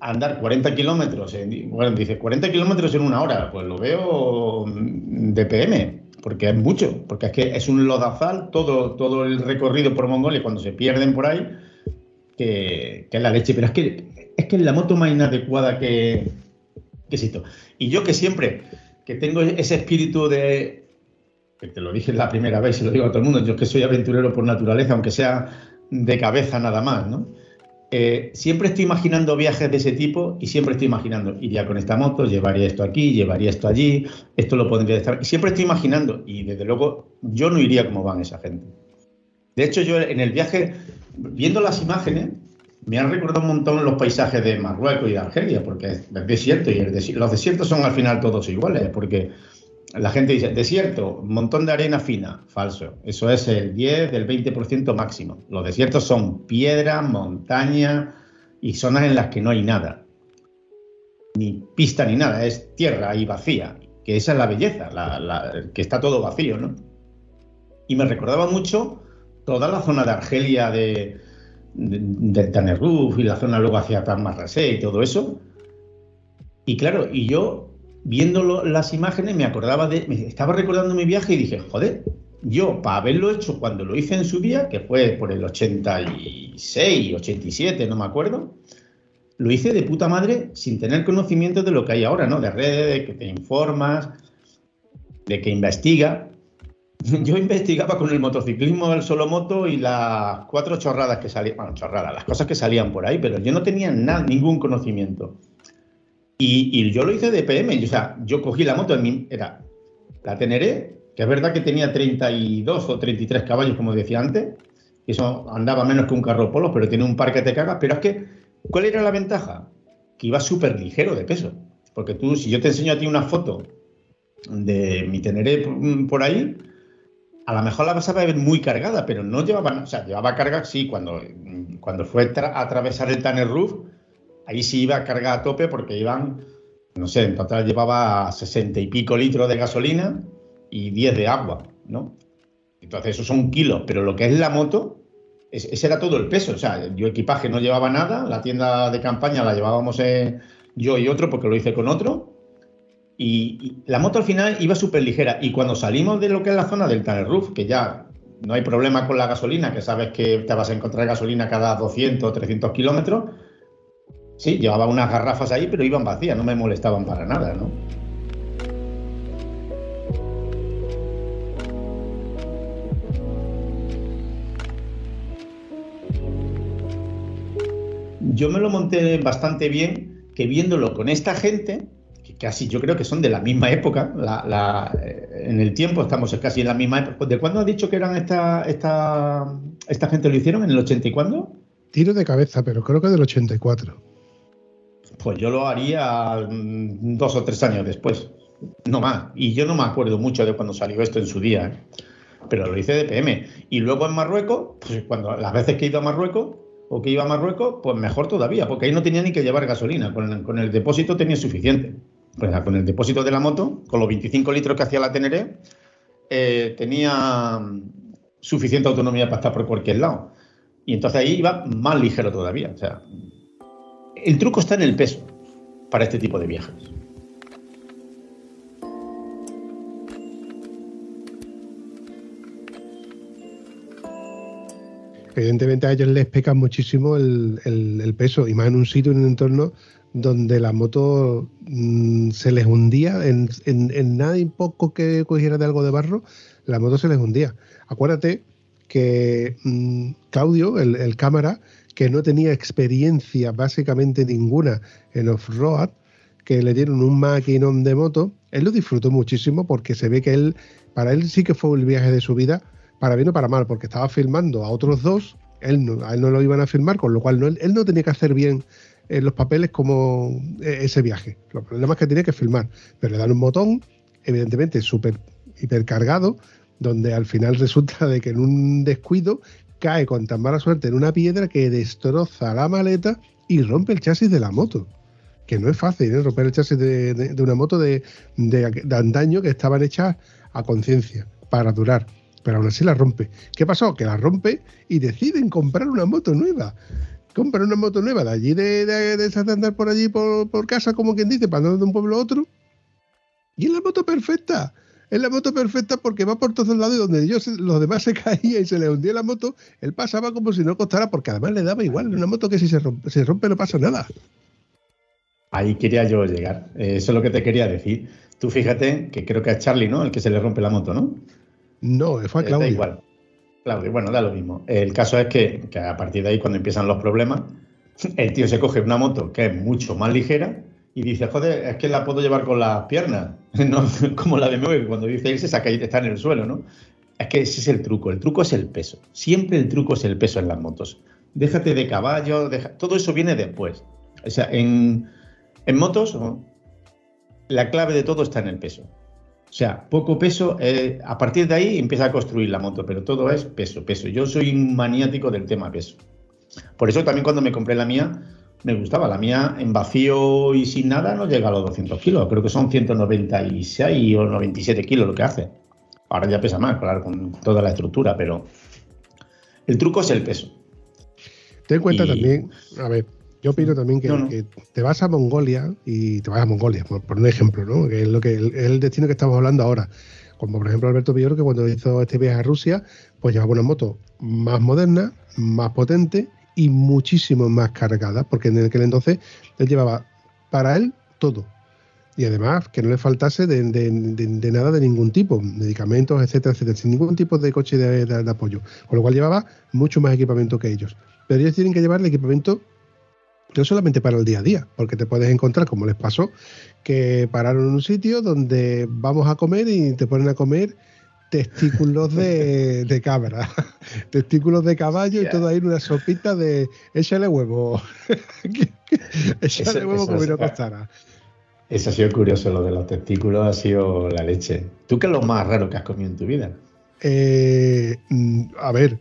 andar 40 kilómetros, bueno, dice 40 kilómetros en una hora, pues lo veo de PM, porque es mucho, porque es que es un lodazal todo, todo el recorrido por Mongolia cuando se pierden por ahí, que, es la leche. Pero es que es que es la moto más inadecuada que, que existe. Y yo que siempre, que tengo ese espíritu de, que te lo dije la primera vez y lo digo a todo el mundo, yo que soy aventurero por naturaleza, aunque sea de cabeza nada más, ¿no? Eh, siempre estoy imaginando viajes de ese tipo y siempre estoy imaginando, iría con esta moto, llevaría esto aquí, llevaría esto allí, esto lo pondría estar. Y siempre estoy imaginando, y desde luego yo no iría como van esa gente. De hecho, yo en el viaje, viendo las imágenes, me han recordado un montón los paisajes de Marruecos y de Argelia, porque es desierto y los desiertos son al final todos iguales, porque la gente dice, desierto, montón de arena fina. Falso. Eso es el 10, del 20% máximo. Los desiertos son piedra, montaña y zonas en las que no hay nada. Ni pista ni nada, es tierra y vacía. Que esa es la belleza, que está todo vacío, ¿no? Y me recordaba mucho toda la zona de Argelia, de, de, y la zona luego hacia Tamarrasé y todo eso. Y claro, y yo viendo las imágenes me acordaba de, me estaba recordando mi viaje y dije, joder, yo para haberlo hecho cuando lo hice en su día, que fue por el 86, 87, no me acuerdo, lo hice de puta madre sin tener conocimiento de lo que hay ahora, ¿no? De redes, de que te informas, de que investiga. Yo investigaba con el motociclismo del solo moto y las cuatro chorradas que salían, bueno, chorradas, las cosas que salían por ahí, pero yo no tenía nada, ningún conocimiento. Y, yo lo hice de PM, o sea, yo cogí la moto, en mi, era la Teneré, que es verdad que tenía 32 o 33 caballos, como decía antes, y eso andaba menos que un carro polo, pero tiene un par que te cagas, pero es que, ¿cuál era la ventaja? Que iba súper ligero de peso, porque tú, si yo te enseño a ti una foto de mi Teneré por ahí, a lo mejor la vas a ver muy cargada, pero no llevaba, o sea, llevaba carga, sí, cuando, cuando fue a atravesar el Tanner Roof, ahí sí iba a cargar a tope porque iban, no sé, en total llevaba 60 y pico litros de gasolina y 10 de agua, ¿no? Entonces esos son kilos, pero lo que es la moto, ese era todo el peso. O sea, yo equipaje no llevaba nada, la tienda de campaña la llevábamos eh, yo y otro porque lo hice con otro. Y, la moto al final iba súper ligera. Y cuando salimos de lo que es la zona del Tanner Roof, que ya no hay problema con la gasolina, que sabes que te vas a encontrar gasolina cada 200 o 300 kilómetros, Sí, llevaba unas garrafas ahí, pero iban vacías, no me molestaban para nada, ¿no? Yo me lo monté bastante bien, que viéndolo con esta gente, que casi yo creo que son de la misma época, eh, en el tiempo estamos casi en la misma época. ¿De cuándo has dicho que eran esta, esta, esta gente lo hicieron? ¿En el 80 y cuándo? Tiro de cabeza, pero creo que del 84. Pues yo lo haría mm, dos o tres años después. no más. Y yo no me acuerdo mucho de cuando salió esto en su día, ¿eh? pero lo hice de PM. Y luego en Marruecos, pues cuando las veces que he ido a Marruecos o que iba a Marruecos, pues mejor todavía, porque ahí no tenía ni que llevar gasolina, con el, depósito tenía suficiente. Pues con el depósito de la moto, con los 25 litros que hacía la Teneré, eh, tenía suficiente autonomía para estar por cualquier lado. Y entonces ahí iba más ligero todavía. O sea, el truco está en el peso para este tipo de viajes. Evidentemente a ellos les peca muchísimo el, peso, y más en un sitio, en un entorno donde la moto mm, se les hundía, en, nada y poco que cogiera de algo de barro, la moto se les hundía. Acuérdate que mm, Claudio, el, cámara, que no tenía experiencia básicamente ninguna en off-road, que le dieron un maquinón de moto, él lo disfrutó muchísimo porque se ve que él, para él sí que fue el viaje de su vida, para bien o para mal, porque estaba filmando a otros dos, él no, a él no lo iban a filmar, con lo cual él, no tenía que hacer bien eh, los papeles como eh, ese viaje. Los problemas que tenía que filmar, pero le dan un botón, evidentemente súper hipercargado, donde al final resulta de que en un descuido cae con tan mala suerte en una piedra que destroza la maleta y rompe el chasis de la moto. Que no es fácil ¿eh? romper el chasis de, una moto de, de antaño que estaban hechas a conciencia para durar pero aún así la rompe. ¿Qué pasó? Que la rompe y deciden comprar una moto nueva. Compran una moto nueva de allí de, de, andar por allí por, casa, como quien dice, para andar de un pueblo a otro. Y es la moto perfecta. Es la moto perfecta porque va por todos lados y donde ellos, los demás se caían y se le hundía la moto, él pasaba como si no costara, porque además le daba igual. Una moto que si se rompe, se rompe no pasa nada. Ahí quería yo llegar. Eso es lo que te quería decir. Tú fíjate que creo que a Charlie, ¿no? El que se le rompe la moto, ¿no? No, fue a eh, Claudio. igual. Claudio, bueno, da lo mismo. El caso es que, a partir de ahí, cuando empiezan los problemas, el tío se coge una moto que es mucho más ligera y dice, joder, es que la puedo llevar con las piernas, no como la de Moe, cuando dice irse, saca y está en el suelo, ¿no? Es que ese es el truco, el truco es el peso. Siempre el truco es el peso en las motos. Déjate de caballo, todo eso viene después. O sea, en, en motos, la clave de todo está en el peso. O sea, poco peso, eh, a partir de ahí empieza a construir la moto, pero todo es peso, peso. Yo soy un maniático del tema peso. Por eso también cuando me compré la mía, me gustaba. La mía en vacío y sin nada no llega a los 200 kilos. Creo que son 196 o 97 kilos lo que hace. Ahora ya pesa más, claro, con toda la estructura, pero el truco es el peso. Ten en cuenta también, a ver, yo opino también que, te vas a Mongolia y te vas a Mongolia, por, un ejemplo, ¿no? Que es lo que es el destino que estamos hablando ahora. Como por ejemplo Alberto Villoro, que cuando hizo este viaje a Rusia, pues llevaba una moto más moderna, más potente y muchísimo más cargada, porque en aquel entonces él llevaba para él todo. Y además que no le faltase de, nada de ningún tipo, medicamentos, etcétera, etcétera, sin ningún tipo de coche de, de apoyo. Con lo cual llevaba mucho más equipamiento que ellos. Pero ellos tienen que llevar el equipamiento no solamente para el día a día, porque te puedes encontrar, como les pasó, que pararon en un sitio donde vamos a comer y te ponen a comer testículos de, cabra, testículos de caballo y todo ahí en una sopita de échale huevo. échale huevo como si no costara. Eso ha sido curioso, lo de los testículos ha sido la leche. ¿Tú qué es lo más raro que has comido en tu vida? Eh, mm, a ver,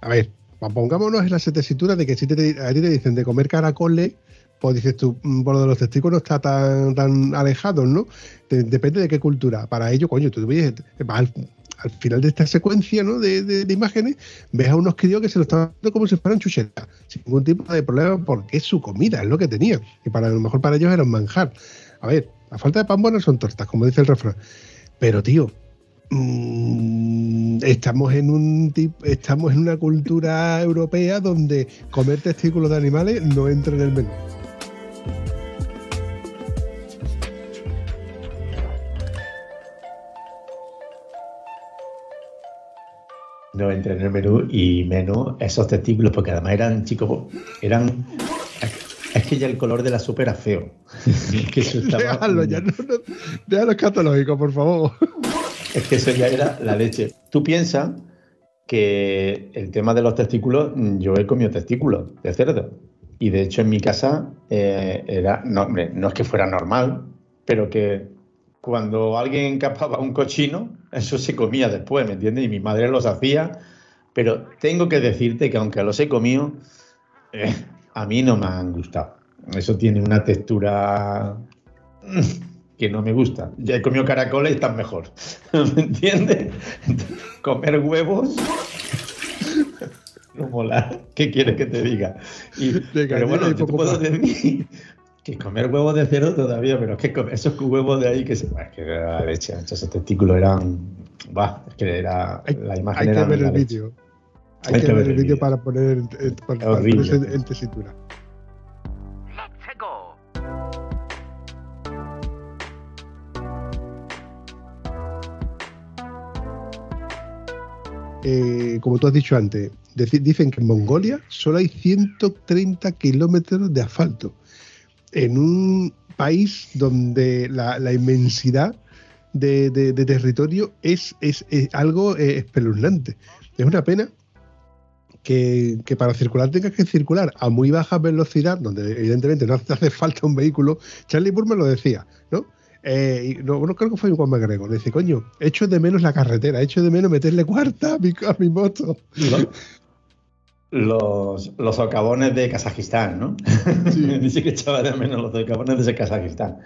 a ver, pongámonos en la tesitura de que si te, a ti te dicen de comer caracoles, pues dices tú, mm, por de los testículos no está tan, tan alejado, ¿no? depende de qué cultura. Para ello, coño, tú ves, al, al final de esta secuencia ¿no? de, imágenes, ves a unos críos que se lo están dando como si fueran chuchetas, sin ningún tipo de problema, porque es su comida, es lo que tenían. Y para a lo mejor para ellos era un manjar. A ver, la falta de pan buena son tortas, como dice el refrán. Pero, tío, Mm, estamos en un estamos en una cultura europea donde comer testículos de animales no entra en el menú. No entra en el menú y menos esos testículos, porque además eran chicos, eran es que ya el color de la sopa era feo. que eso Déjalo, ya no, déjalo escatológico, por favor. Es que eso ya era la leche. Tú piensas que el tema de los testículos, yo he comido testículos de cerdo. Y de hecho en mi casa eh, era, no, no es que fuera normal, pero que cuando alguien capaba un cochino, eso se comía después, ¿me entiendes? Y mi madre los hacía, pero tengo que decirte que aunque los he comido, eh, a mí no me han gustado. Eso tiene una textura que no me gusta. Ya he comido caracoles y están mejor. ¿Me entiendes? Comer huevos. No mola. ¿Qué quieres que te diga? Y, pero bueno, yo te puedo decir que comer huevos de cero todavía, pero es que comer esos huevos de ahí que se. Es que la leche, esos testículos eran. Va, es que era. la imagen hay que ver el vídeo. Hay, que, ver el vídeo para poner para, en tesitura. Eh, como tú has dicho antes, dicen que en Mongolia solo hay 130 kilómetros de asfalto. En un país donde la, inmensidad de, territorio es, algo eh, espeluznante. Es una pena que, para circular tengas que circular a muy baja velocidad, donde evidentemente no hace falta un vehículo. Charlie Burman lo decía, ¿no? Eh, no, creo que fue Juan McGregor. Le dice, coño, echo de menos la carretera, echo de menos meterle cuarta a mi, a mi moto. Los, los socavones de Kazajistán, ¿no? Sí. Dice que echaba de menos los socavones de Kazajistán.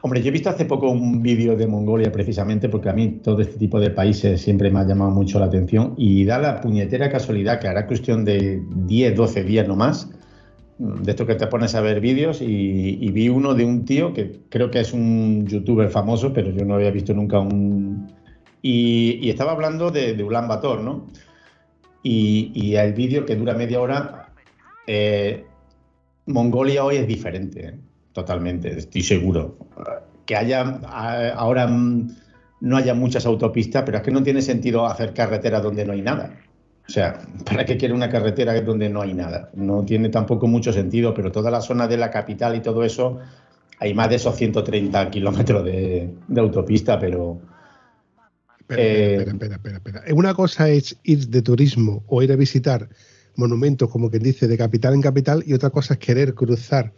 Hombre, yo he visto hace poco un vídeo de Mongolia precisamente porque a mí todo este tipo de países siempre me ha llamado mucho la atención y da la puñetera casualidad que hará cuestión de 10, 12 días no más de esto que te pones a ver vídeos y, vi uno de un tío que creo que es un youtuber famoso, pero yo no había visto nunca un... Y, estaba hablando de, de Ulan Bator, ¿no? Y, el vídeo que dura media hora, eh, Mongolia hoy es diferente, ¿eh? totalmente, estoy seguro. Que haya ahora no haya muchas autopistas, pero es que no tiene sentido hacer carreteras donde no hay nada. O sea, ¿para qué quiere una carretera donde no hay nada? No tiene tampoco mucho sentido, pero toda la zona de la capital y todo eso, hay más de esos 130 kilómetros de, autopista, pero... Eh, espera, espera, espera, espera, Una cosa es ir de turismo o ir a visitar monumentos, como quien dice, de capital en capital, y otra cosa es querer cruzar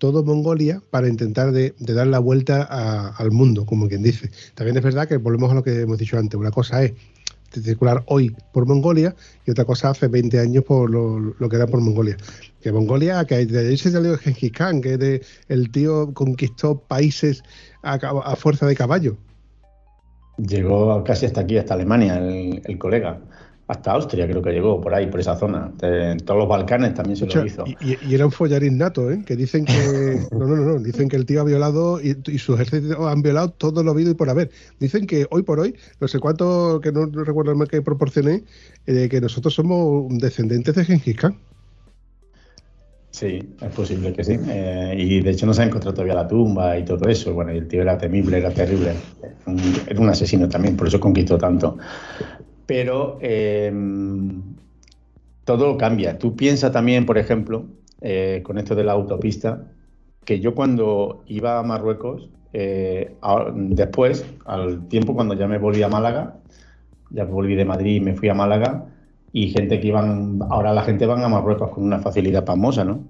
todo Mongolia para intentar de, dar la vuelta al mundo, como quien dice. También es verdad que volvemos a lo que hemos dicho antes. Una cosa es circular hoy por Mongolia y otra cosa hace 20 años por lo, que era por Mongolia. Que Mongolia, que de ahí se salió Genghis Khan, que de, el tío conquistó países a, fuerza de caballo. Llegó casi hasta aquí, hasta Alemania, el colega hasta Austria creo que llegó, por ahí, por esa zona. En todos los Balcanes también se lo hizo. Y, era un follarín nato, ¿eh? Que dicen que... No, no, no, Dicen que el tío ha violado y, y sus ejércitos han violado todo lo habido y por haber. Dicen que hoy por hoy, no sé cuánto, que no, recuerdo el que proporcioné, eh, que nosotros somos descendientes de Gengis Khan. Sí, es posible que sí. Eh, y de hecho no se ha encontrado todavía la tumba y todo eso. Bueno, y el tío era temible, era terrible. Era un asesino también, por eso conquistó tanto pero em, todo cambia. Tú piensas también, por ejemplo, eh, con esto de la autopista, que yo cuando iba a Marruecos, eh, después, al tiempo cuando ya me volví a Málaga, ya volví de Madrid y me fui a Málaga, y gente que iban, ahora la gente van a Marruecos con una facilidad famosa, ¿no?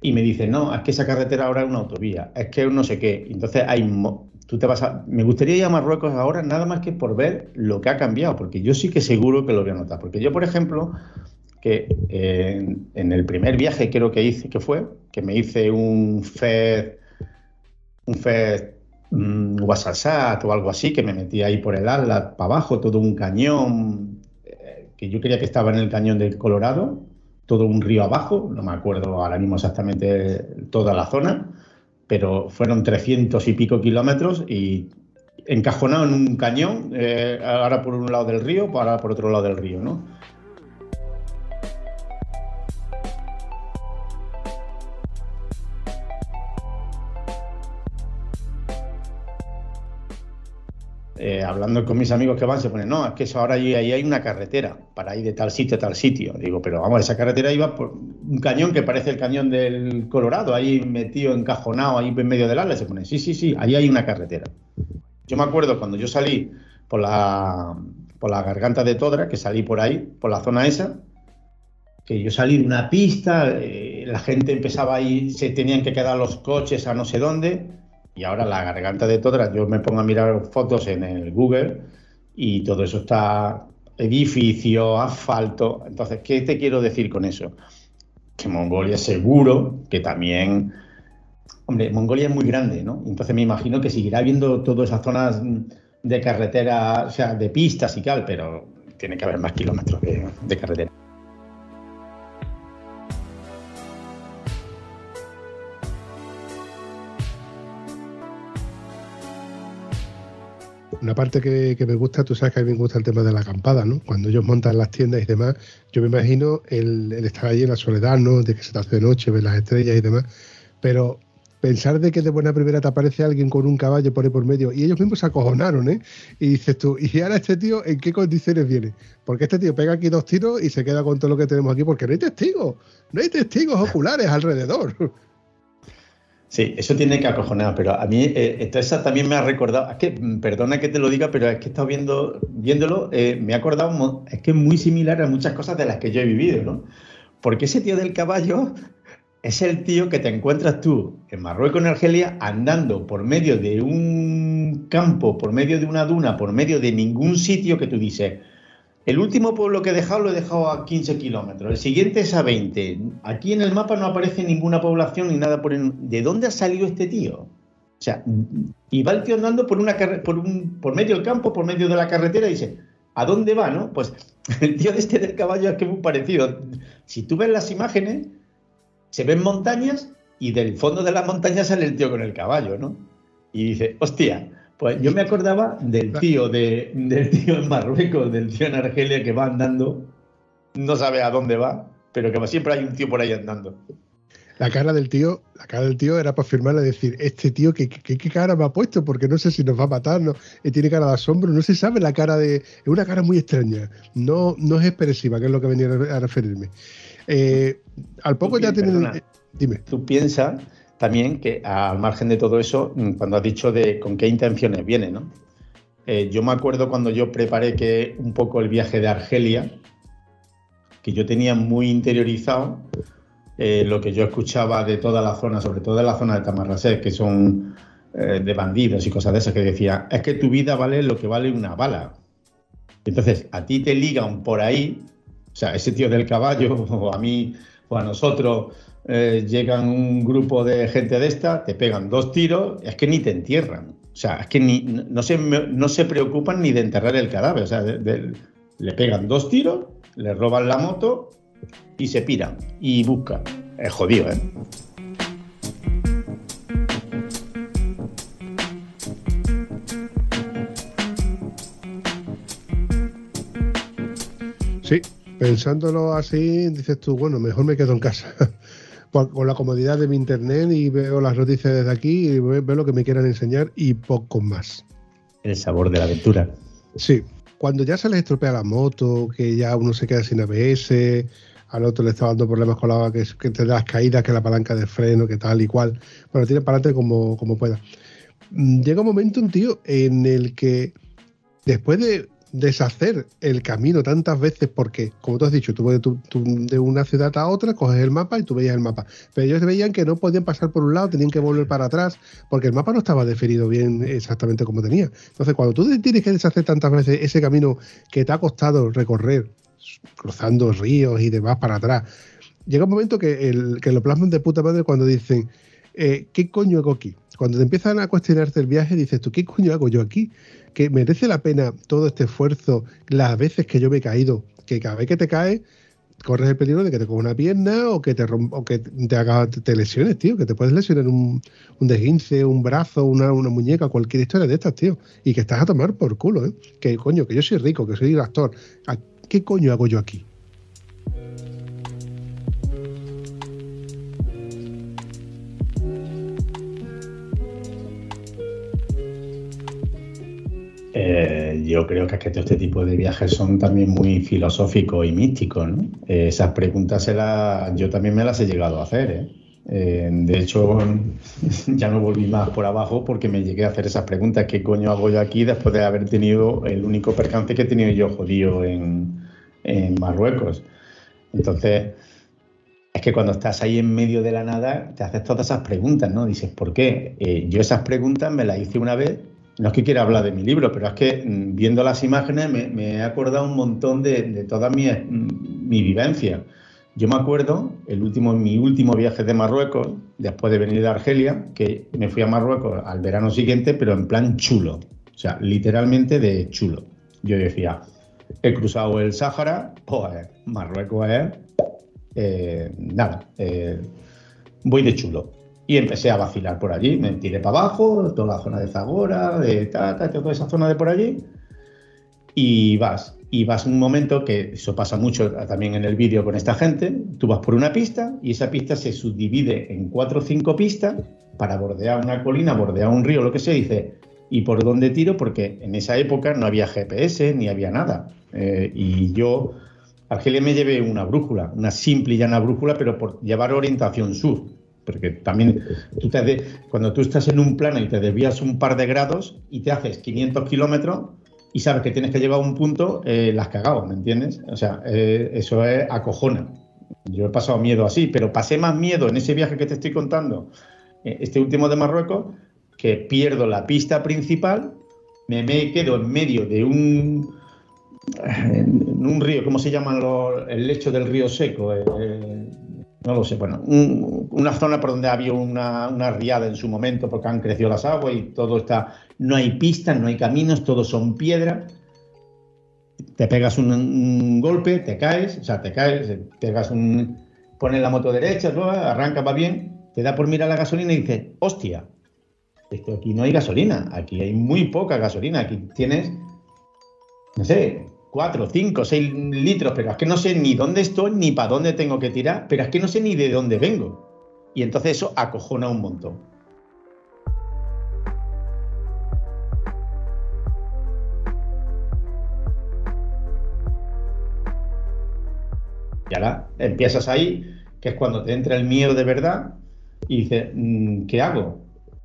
Y me dicen, no, es que esa carretera ahora es una autovía, es que no sé qué. Entonces hay tú te vas a... Me gustaría ir a Marruecos ahora nada más que por ver lo que ha cambiado, porque yo sí que seguro que lo voy a notar. Porque yo, por ejemplo, que eh, en el primer viaje creo que hice, que fue, que me hice un FED, un FED um, o algo así, que me metí ahí por el Atlas, para abajo, todo un cañón, que yo creía que estaba en el cañón del Colorado, todo un río abajo, no me acuerdo ahora mismo exactamente toda la zona pero fueron 300 y pico kilómetros y encajonado en un cañón, eh, ahora por un lado del río, ahora por otro lado del río, ¿no? Eh, hablando con mis amigos que van, se ponen, no, es que eso ahora ahí, hay una carretera para ir de tal sitio a tal sitio. Digo, pero vamos, esa carretera iba por un cañón que parece el cañón del Colorado, ahí metido, encajonado, ahí en medio del ala. Se pone, sí, sí, sí, ahí hay una carretera. Yo me acuerdo cuando yo salí por la, por la garganta de Todra, que salí por ahí, por la zona esa, que yo salí de una pista, eh, la gente empezaba ahí, se tenían que quedar los coches a no sé dónde Y ahora la garganta de Todra, yo me pongo a mirar fotos en el Google y todo eso está edificio, asfalto. Entonces, ¿qué te quiero decir con eso? Que Mongolia seguro que también... Hombre, Mongolia es muy grande, ¿no? Entonces me imagino que seguirá habiendo todas esas zonas de carretera, o sea, de pistas y tal, pero tiene que haber más kilómetros de, carretera. Una parte que, me gusta, tú sabes que a mí me gusta el tema de la acampada, ¿no? Cuando ellos montan las tiendas y demás, yo me imagino el, estar allí en la soledad, ¿no? De que se te hace de noche, ver las estrellas y demás. Pero pensar de que de buena primera te aparece alguien con un caballo por ahí por medio y ellos mismos se acojonaron, ¿eh? Y dices tú, ¿y ahora este tío en qué condiciones viene? Porque este tío pega aquí dos tiros y se queda con todo lo que tenemos aquí porque no hay testigos, no hay testigos oculares alrededor. Sí, eso tiene que acojonar, pero a mí eh, esa también me ha recordado, es que, mm, perdona que te lo diga, pero es que he estado viendo, viéndolo, eh, me ha acordado, es que es muy similar a muchas cosas de las que yo he vivido, ¿no? Porque ese tío del caballo es el tío que te encuentras tú en Marruecos, en Argelia, andando por medio de un campo, por medio de una duna, por medio de ningún sitio que tú dices, el último pueblo que he dejado lo he dejado a 15 kilómetros, el siguiente es a 20. Aquí en el mapa no aparece ninguna población ni nada por... ¿De dónde ha salido este tío? O sea, y va el tío andando por, una por, por medio del campo, por medio de la carretera y dice, ¿a dónde va? no? Pues el tío de este del caballo es que es muy parecido. Si tú ves las imágenes, se ven montañas y del fondo de las montañas sale el tío con el caballo, ¿no? Y dice, hostia, pues yo me acordaba del tío, de, del tío en Marruecos, del tío en Argelia que va andando, no sabe a dónde va, pero que siempre hay un tío por ahí andando. La cara del tío, la cara del tío era para firmarle y decir, este tío, ¿qué, qué, cara me ha puesto? Porque no sé si nos va a matar, no, tiene cara de asombro, no se sabe la cara de. Es una cara muy extraña, no, no es expresiva, que es lo que venía a referirme. Eh, al poco ya tiene. Eh, dime. Tú piensas también que al margen de todo eso, mm, cuando has dicho de con qué intenciones viene, ¿no? Eh, yo me acuerdo cuando yo preparé que un poco el viaje de Argelia, que yo tenía muy interiorizado lo que yo escuchaba de toda la zona, sobre todo de la zona de Tamarrasé, que son de bandidos y cosas de esas, que decía, es que tu vida vale lo que vale una bala. Entonces, a ti te ligan por ahí o sea, ese tío del caballo, o a mí, o a nosotros, eh, llegan un grupo de gente de esta, te pegan dos tiros, es que ni te entierran. O sea, es que ni, no, se, no se preocupan ni de enterrar el cadáver. O sea, le pegan dos tiros, le roban la moto y se piran y buscan. Es jodido, ¿eh? Sí, pensándolo así, dices tú, bueno, mejor me quedo en casa. Con la comodidad de mi internet y veo las noticias desde aquí y veo lo que me quieran enseñar y poco más. El sabor de la aventura. Sí, cuando ya se les estropea la moto, que ya uno se queda sin ABS, al otro le está dando problemas con la que, que te das caídas, que la palanca de freno, que tal y cual. Bueno, tiene para adelante como, como pueda. Mm, llega un momento, un tío, en el que después de deshacer el camino tantas veces porque, como tú has dicho, tú, de una ciudad a otra coges el mapa y tú veías el mapa. Pero ellos veían que no podían pasar por un lado, tenían que volver para atrás porque el mapa no estaba definido bien exactamente como tenía. Entonces, cuando tú tienes que deshacer tantas veces ese camino que te ha costado recorrer, cruzando ríos y demás para atrás, llega un momento que, el, que lo plasman de puta madre cuando dicen, eh, ¿qué coño hago aquí? Cuando te empiezan a cuestionarte el viaje, dices tú, ¿qué coño hago yo aquí? que merece la pena todo este esfuerzo, las veces que yo me he caído, que cada vez que te caes, corres el peligro de que te coja una pierna o que te o que te haga te lesiones, tío, que te puedes lesionar un, un desguince, un brazo, una, una, muñeca, cualquier historia de estas, tío, y que estás a tomar por culo, ¿eh? Que coño, que yo soy rico, que soy actor, ¿qué coño hago yo aquí? Eh, yo creo que, es que todo este tipo de viajes son también muy filosóficos y místicos. ¿no? Eh, esas preguntas se yo también me las he llegado a hacer. ¿eh? de hecho, ya no volví más por abajo porque me llegué a hacer esas preguntas. ¿Qué coño hago yo aquí después de haber tenido el único percance que he tenido yo jodido en, en Marruecos? Entonces, es que cuando estás ahí en medio de la nada, te haces todas esas preguntas, ¿no? Dices, ¿por qué? Yo esas preguntas me las hice una vez. No es que quiera hablar de mi libro, pero es que mm, viendo las imágenes me, he acordado un montón de, toda mi, mm, vivencia. Yo me acuerdo, el último, mi último viaje de Marruecos, después de venir de Argelia, que me fui a Marruecos al verano siguiente, pero en plan chulo. O sea, literalmente de chulo. Yo decía, he cruzado el Sáhara, pues Marruecos es eh, nada, eh, voy de chulo. Y empecé a vacilar por allí, me tiré para abajo, toda la zona de Zagora, de Tata, toda esa zona de por allí, y vas. Y vas un momento que eso pasa mucho también en el vídeo con esta gente. Tú vas por una pista y esa pista se subdivide en cuatro o cinco pistas para bordear una colina, bordear un río, lo que sea. Y dice, ¿y por dónde tiro? Porque en esa época no había GPS ni había nada. Eh, y yo Argelia me llevé una brújula, una simple y llana brújula, pero por llevar orientación sur. Porque también tú te cuando tú estás en un plano y te desvías un par de grados y te haces 500 kilómetros y sabes que tienes que llevar un punto, eh, las cagado, ¿me entiendes? O sea, eh, eso es acojona. Yo he pasado miedo así, pero pasé más miedo en ese viaje que te estoy contando, eh, este último de Marruecos, que pierdo la pista principal, me, me quedo en medio de un un río, ¿cómo se llama el lecho del río seco? No lo sé, bueno, una zona por donde había una, una, riada en su momento porque han crecido las aguas y todo está, no hay pistas, no hay caminos, todos son piedra. Te pegas un, golpe, te caes, o sea, te caes, pegas un, pones la moto derecha, arranca, va bien, te da por mirar la gasolina y dices, hostia, esto aquí no hay gasolina, aquí hay muy poca gasolina, aquí tienes, no sé, 4, 5, 6 litros, pero es que no sé ni dónde estoy ni para dónde tengo que tirar, pero es que no sé ni de dónde vengo. Y entonces eso acojona un montón. Y ahora empiezas ahí, que es cuando te entra el miedo de verdad y dices, mm, ¿qué hago?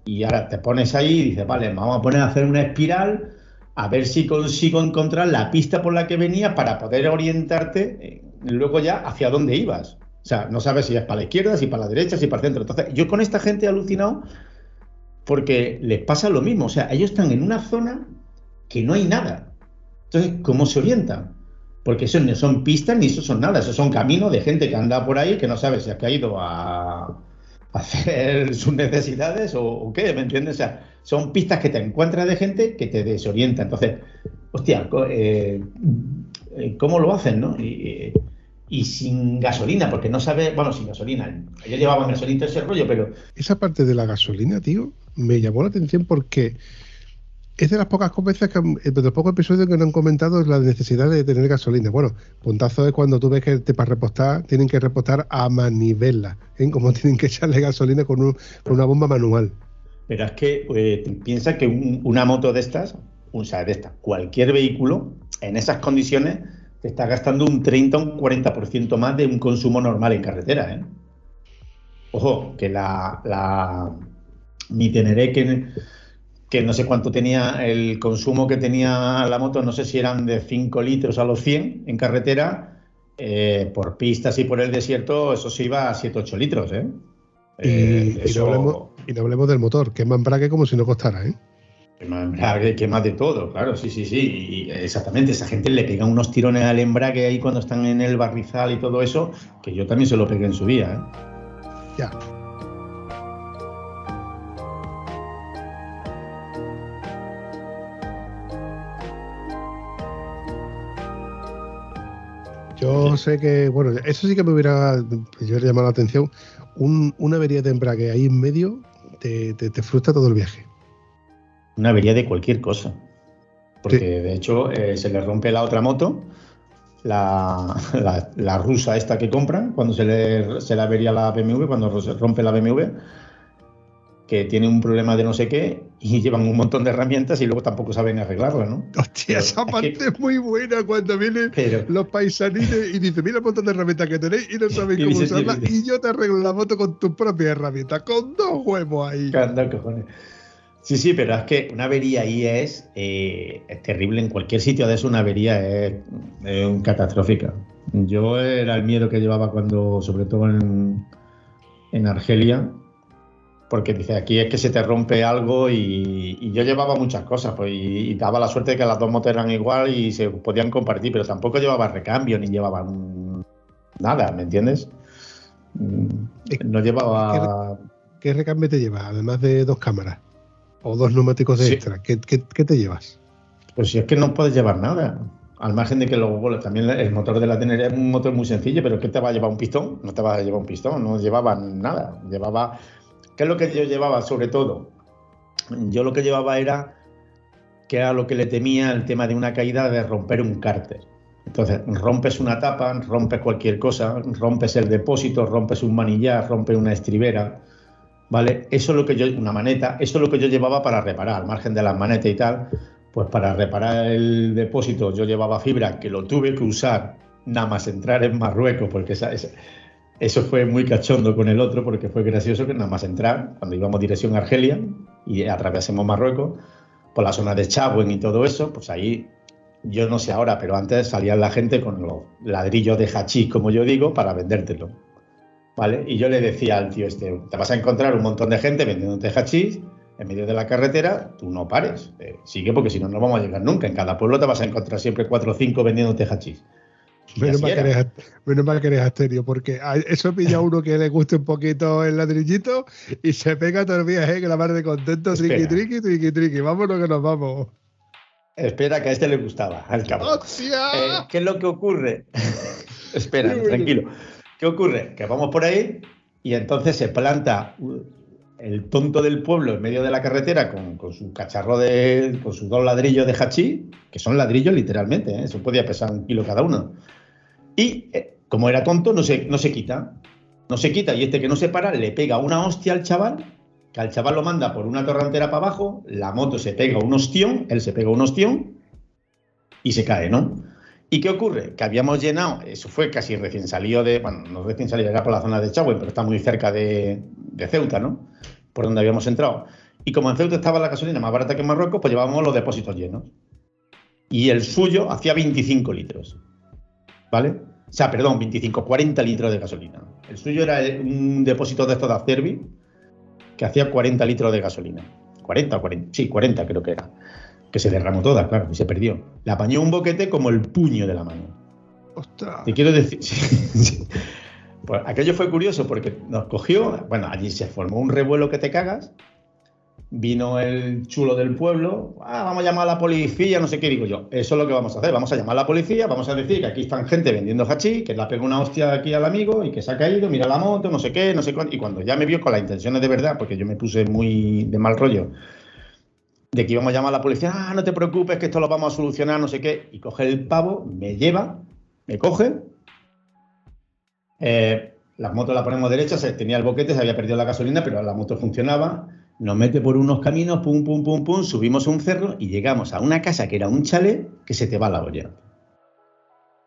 Y ahora te pones ahí y dices, vale, vamos a poner a hacer una espiral a ver si consigo encontrar la pista por la que venía para poder orientarte eh, luego ya hacia dónde ibas. O sea, no sabes si es para la izquierda, si para la derecha, si para el centro. Entonces, yo con esta gente he alucinado porque les pasa lo mismo. O sea, ellos están en una zona que no hay nada. Entonces, ¿cómo se orientan? Porque eso no son pistas ni eso son nada. Eso son caminos de gente que anda por ahí que no sabe si ha caído a, hacer sus necesidades o, qué, ¿me entiendes? O sea, son pistas que te encuentras de gente que te desorienta. Entonces, hostia, eh, eh, ¿cómo lo hacen, no? Y, sin gasolina, porque no sabe, bueno, sin gasolina. Ellos llevaban gasolina ese rollo, pero... Esa parte de la gasolina, tío, me llamó la atención porque es de las pocas veces que, eh, de los pocos episodios que no han comentado la necesidad de tener gasolina. Bueno, puntazo es cuando tú ves que te, para repostar tienen que repostar a manivela, ¿eh? como tienen que echarle gasolina con, una bomba manual. Pero es que eh, piensa que una moto de estas, o sea, de estas, cualquier vehículo, en esas condiciones, te está gastando un 30 o un 40% más de un consumo normal en carretera. ¿eh? Ojo, que la, la mi Teneré que que no sé cuánto tenía el consumo que tenía la moto, no sé si eran de 5 litros a los 100 en carretera, eh, por pistas y por el desierto, eso se iba a 7-8 litros. ¿eh? Y, eh, no hablemos, del motor, quema embrague como si no costara. ¿eh? Quema embrague, quema de todo, claro, sí, sí, sí. exactamente, esa gente le pega unos tirones al embrague ahí cuando están en el barrizal y todo eso, que yo también se lo pegué en su día. ¿eh? Ya. Yo sé que, bueno, eso sí que me hubiera, llamado la atención. Una avería de embrague ahí en medio te, frustra todo el viaje. Una avería de cualquier cosa. Porque de hecho eh, se le rompe la otra moto, la, la, rusa esta que compran, cuando se le, se le avería la BMW, cuando se rompe la BMW que tiene un problema de no sé qué y llevan un montón de herramientas y luego tampoco saben arreglarla, ¿no? Hostia, esa parte es, muy buena cuando vienen los paisanines y dicen, mira el montón de herramientas que tenéis y no sabéis cómo usarlas y yo te arreglo la moto con tus propias herramientas, con dos huevos ahí. cojones. Sí, sí, pero es que una avería ahí es, eh, es terrible. En cualquier sitio de eso una avería es, catastrófica. Yo era el miedo que llevaba cuando, sobre todo en, en Argelia, porque dice, aquí es que se te rompe algo y, yo llevaba muchas cosas, pues, y, daba la suerte de que las dos motos eran igual y se podían compartir, pero tampoco llevaba recambio ni llevaba nada, ¿me entiendes? Mm, no llevaba... ¿Qué, recambio te llevas, además de dos cámaras? ¿O dos neumáticos de extra? ¿Qué, te llevas? Pues si es que no puedes llevar nada. Al margen de que luego también el motor de la Tener es un motor muy sencillo, pero ¿qué te va a llevar un pistón? No te va a llevar un pistón, no llevaba nada. Llevaba. ¿Qué es lo que yo llevaba sobre todo? Yo lo que llevaba era que era lo que le temía el tema de una caída de romper un cárter. Entonces, rompes una tapa, rompes cualquier cosa, rompes el depósito, rompes un manillar, rompes una estribera, ¿vale? Eso es lo que yo, una maneta, eso es lo que yo llevaba para reparar, al margen de las manetas y tal, pues para reparar el depósito yo llevaba fibra que lo tuve que usar nada más entrar en Marruecos, porque eso fue muy cachondo con el otro, porque fue gracioso que nada más entrar, cuando íbamos dirección a Argelia y atravesemos Marruecos, por la zona de Chabuen y todo eso, pues ahí, yo no sé ahora, pero antes salía la gente con los ladrillos de hachís, como yo digo, para vendértelo. ¿Vale? Y yo le decía al tío este, te vas a encontrar un montón de gente vendiéndote hachís en medio de la carretera, tú no pares. Eh, sigue porque si no, no vamos a llegar nunca. En cada pueblo te vas a encontrar siempre cuatro o cinco vendiendo hachís. Menos mal, que eres, asterio, porque eso pilla a uno que le guste un poquito el ladrillito y se pega todo el viaje que la madre de contento, triqui, triqui, triqui, triqui. Vámonos que nos vamos. Espera, que a este le gustaba, al cabo. Eh, ¿Qué es lo que ocurre? Espera, tranquilo. ¿Qué ocurre? Que vamos por ahí y entonces se planta el tonto del pueblo en medio de la carretera con, su cacharro de. con sus dos ladrillos de hachí, que son ladrillos literalmente, ¿eh? eso podía pesar un kilo cada uno. Y eh, como era tonto, no se, no se quita. No se quita, y este que no se para le pega una hostia al chaval, que al chaval lo manda por una torrentera para abajo, la moto se pega un ostión, él se pega un ostión y se cae, ¿no? ¿Y qué ocurre? Que habíamos llenado, eso fue casi recién salido de, bueno, no recién salido, era por la zona de Chagüen, pero está muy cerca de, de Ceuta, ¿no? por donde habíamos entrado. Y como en Ceuta estaba la gasolina más barata que en Marruecos, pues llevábamos los depósitos llenos. Y el suyo hacía 25 litros. ¿Vale? O sea, perdón, 25, 40 litros de gasolina. El suyo era un depósito de estos de Acerbi que hacía 40 litros de gasolina. 40 o 40, sí, 40 creo que era. Que se derramó toda, claro, y se perdió. Le apañó un boquete como el puño de la mano. ¡Ostras! Te quiero decir. Pues aquello fue curioso porque nos cogió, bueno, allí se formó un revuelo que te cagas, vino el chulo del pueblo, ah, vamos a llamar a la policía, no sé qué, digo yo, eso es lo que vamos a hacer, vamos a llamar a la policía, vamos a decir que aquí están gente vendiendo hachí, que le ha pegado una hostia aquí al amigo y que se ha caído, mira la moto, no sé qué, no sé cuánto, y cuando ya me vio con las intenciones de verdad, porque yo me puse muy de mal rollo, de que íbamos a llamar a la policía, ah, no te preocupes, que esto lo vamos a solucionar, no sé qué, y coge el pavo, me lleva, me coge, eh, la moto la ponemos derecha, se tenía el boquete, se había perdido la gasolina, pero la moto funcionaba. Nos mete por unos caminos, pum, pum, pum, pum, subimos un cerro y llegamos a una casa que era un chalet que se te va a la olla.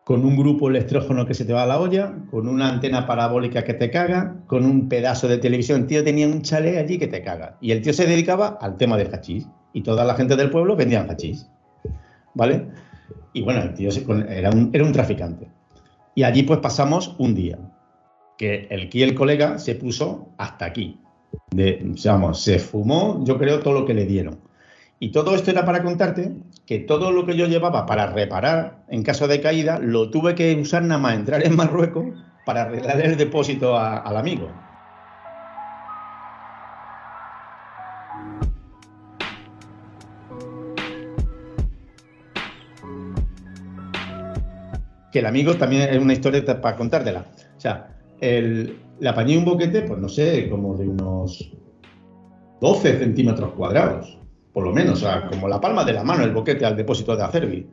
Con un grupo electrógeno que se te va a la olla, con una antena parabólica que te caga, con un pedazo de televisión. El tío tenía un chalet allí que te caga. Y el tío se dedicaba al tema del hachís. Y toda la gente del pueblo vendía hachís. ¿Vale? Y bueno, el tío era un, traficante. Y allí pues pasamos un día, que el el colega se puso hasta aquí. De, vamos, se fumó, yo creo, todo lo que le dieron. Y todo esto era para contarte que todo lo que yo llevaba para reparar en caso de caída, lo tuve que usar nada más entrar en Marruecos para arreglar el depósito al amigo. que el amigo también es una historia para contártela. O sea, el, le apañé un boquete, pues no sé, como de unos 12 centímetros cuadrados, por lo menos, o sea, como la palma de la mano el boquete al depósito de Acerbi.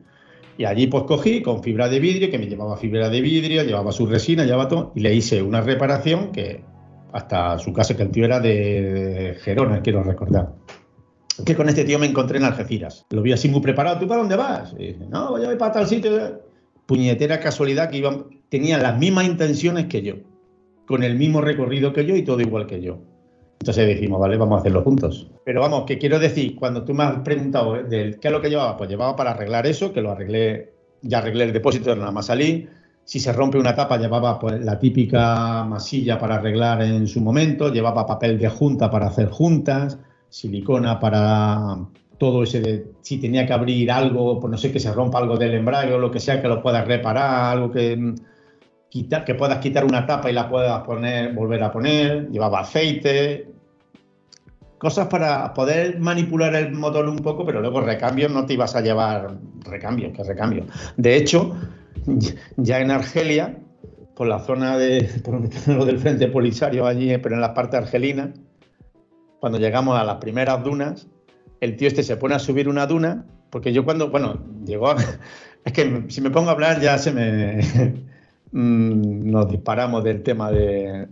Y allí pues cogí con fibra de vidrio, que me llevaba fibra de vidrio, llevaba su resina, llevaba todo, y le hice una reparación que hasta su casa, que el tío era de Gerona, quiero recordar. Que con este tío me encontré en Algeciras. Lo vi así muy preparado. ¿Tú para dónde vas? No, voy a ir para tal sitio puñetera casualidad que iban, tenían las mismas intenciones que yo, con el mismo recorrido que yo y todo igual que yo. Entonces dijimos, vale, vamos a hacerlo juntos. Pero vamos, que quiero decir, cuando tú me has preguntado de qué es lo que llevaba, pues llevaba para arreglar eso, que lo arreglé, ya arreglé el depósito, nada más salí, Si se rompe una tapa, llevaba pues, la típica masilla para arreglar en su momento, llevaba papel de junta para hacer juntas, silicona para todo ese de si tenía que abrir algo, pues no sé, que se rompa algo del embrague o lo que sea, que lo puedas reparar, algo que que puedas quitar una tapa y la puedas poner, volver a poner, llevaba aceite, cosas para poder manipular el motor un poco, pero luego recambio no te ibas a llevar recambio, que recambio. De hecho, ya en Argelia, por la zona de, por lo del Frente Polisario allí, pero en la parte argelina, cuando llegamos a las primeras dunas, el tío este se pone a subir una duna, porque yo cuando, bueno, llegó a, es que si me pongo a hablar ya se me mm, nos disparamos del tema de,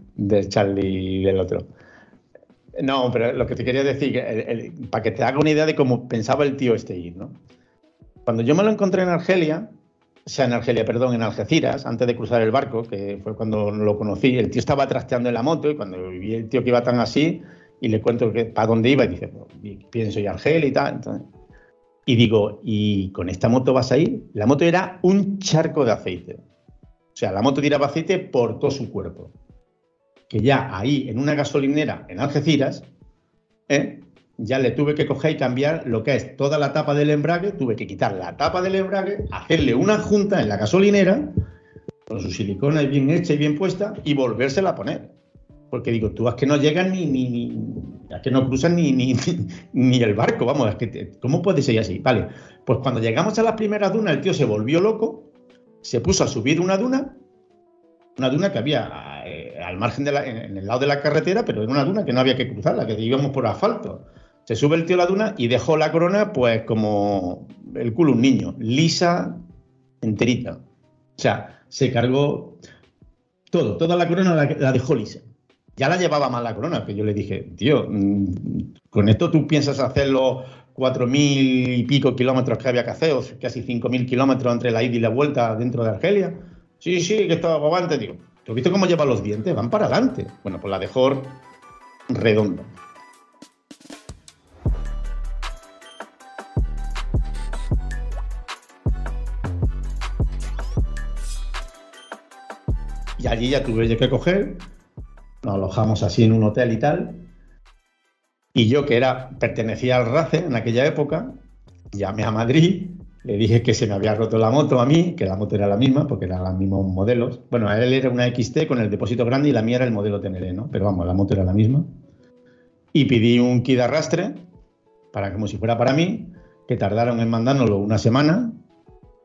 Charlie y del otro. No, pero lo que te quería decir, para que te haga una idea de cómo pensaba el tío este ¿no? Cuando yo me lo encontré en Argelia, o sea, en Argelia, perdón, en Algeciras, antes de cruzar el barco, que fue cuando lo conocí, el tío estaba trasteando en la moto y cuando vi el tío que iba tan así, y le cuento que, para dónde iba y dice, pues, pienso y Argelia y tal. y digo, ¿y con esta moto vas a ir? La moto era un charco de aceite. Sea, la moto tiraba aceite por todo su cuerpo. Que ya ahí, en una gasolinera en Algeciras, ¿eh? ya le tuve que coger y cambiar lo que es toda la tapa del embrague, tuve que quitar la tapa del embrague, hacerle una junta en la gasolinera, con su silicona bien hecha y bien puesta, y volvérsela a poner. Porque digo, tú es que no llegan ni, ni, ni es que no cruzan ni, ni, ni, el barco, vamos, es que, ¿cómo puede ser así? Vale, pues cuando llegamos a las primeras dunas, el tío se volvió loco, se puso a subir una duna, una duna que había eh, al margen, en, el lado de la carretera, pero era una duna que no había que cruzarla, que íbamos por asfalto. Se sube el tío a la duna y dejó la corona, pues como el culo un niño, lisa, enterita. O sea, se cargó todo, toda la corona la, la dejó lisa. Ya la llevaba mal la corona, que yo le dije, tío, mm, con esto tú piensas hacerlo 4.000 y pico kilómetros que había que hacer, o casi 5.000 kilómetros entre la ida y la vuelta dentro de Argelia. Sí, sí, que estaba aguante, digo. ¿Tú viste cómo lleva los dientes? Van para adelante. Bueno, pues la dejó redonda. Y allí ya tuve que coger, nos alojamos así en un hotel y tal, y yo, que era, pertenecía al RACE en aquella época, llamé a Madrid, le dije que se me había roto la moto a mí, que la moto era la misma, porque eran los mismos modelos. Bueno, a él era una XT con el depósito grande y la mía era el modelo TNL, ¿no? Pero vamos, la moto era la misma. Y pedí un kit de arrastre, para como si fuera para mí, que tardaron en mandárnoslo una semana,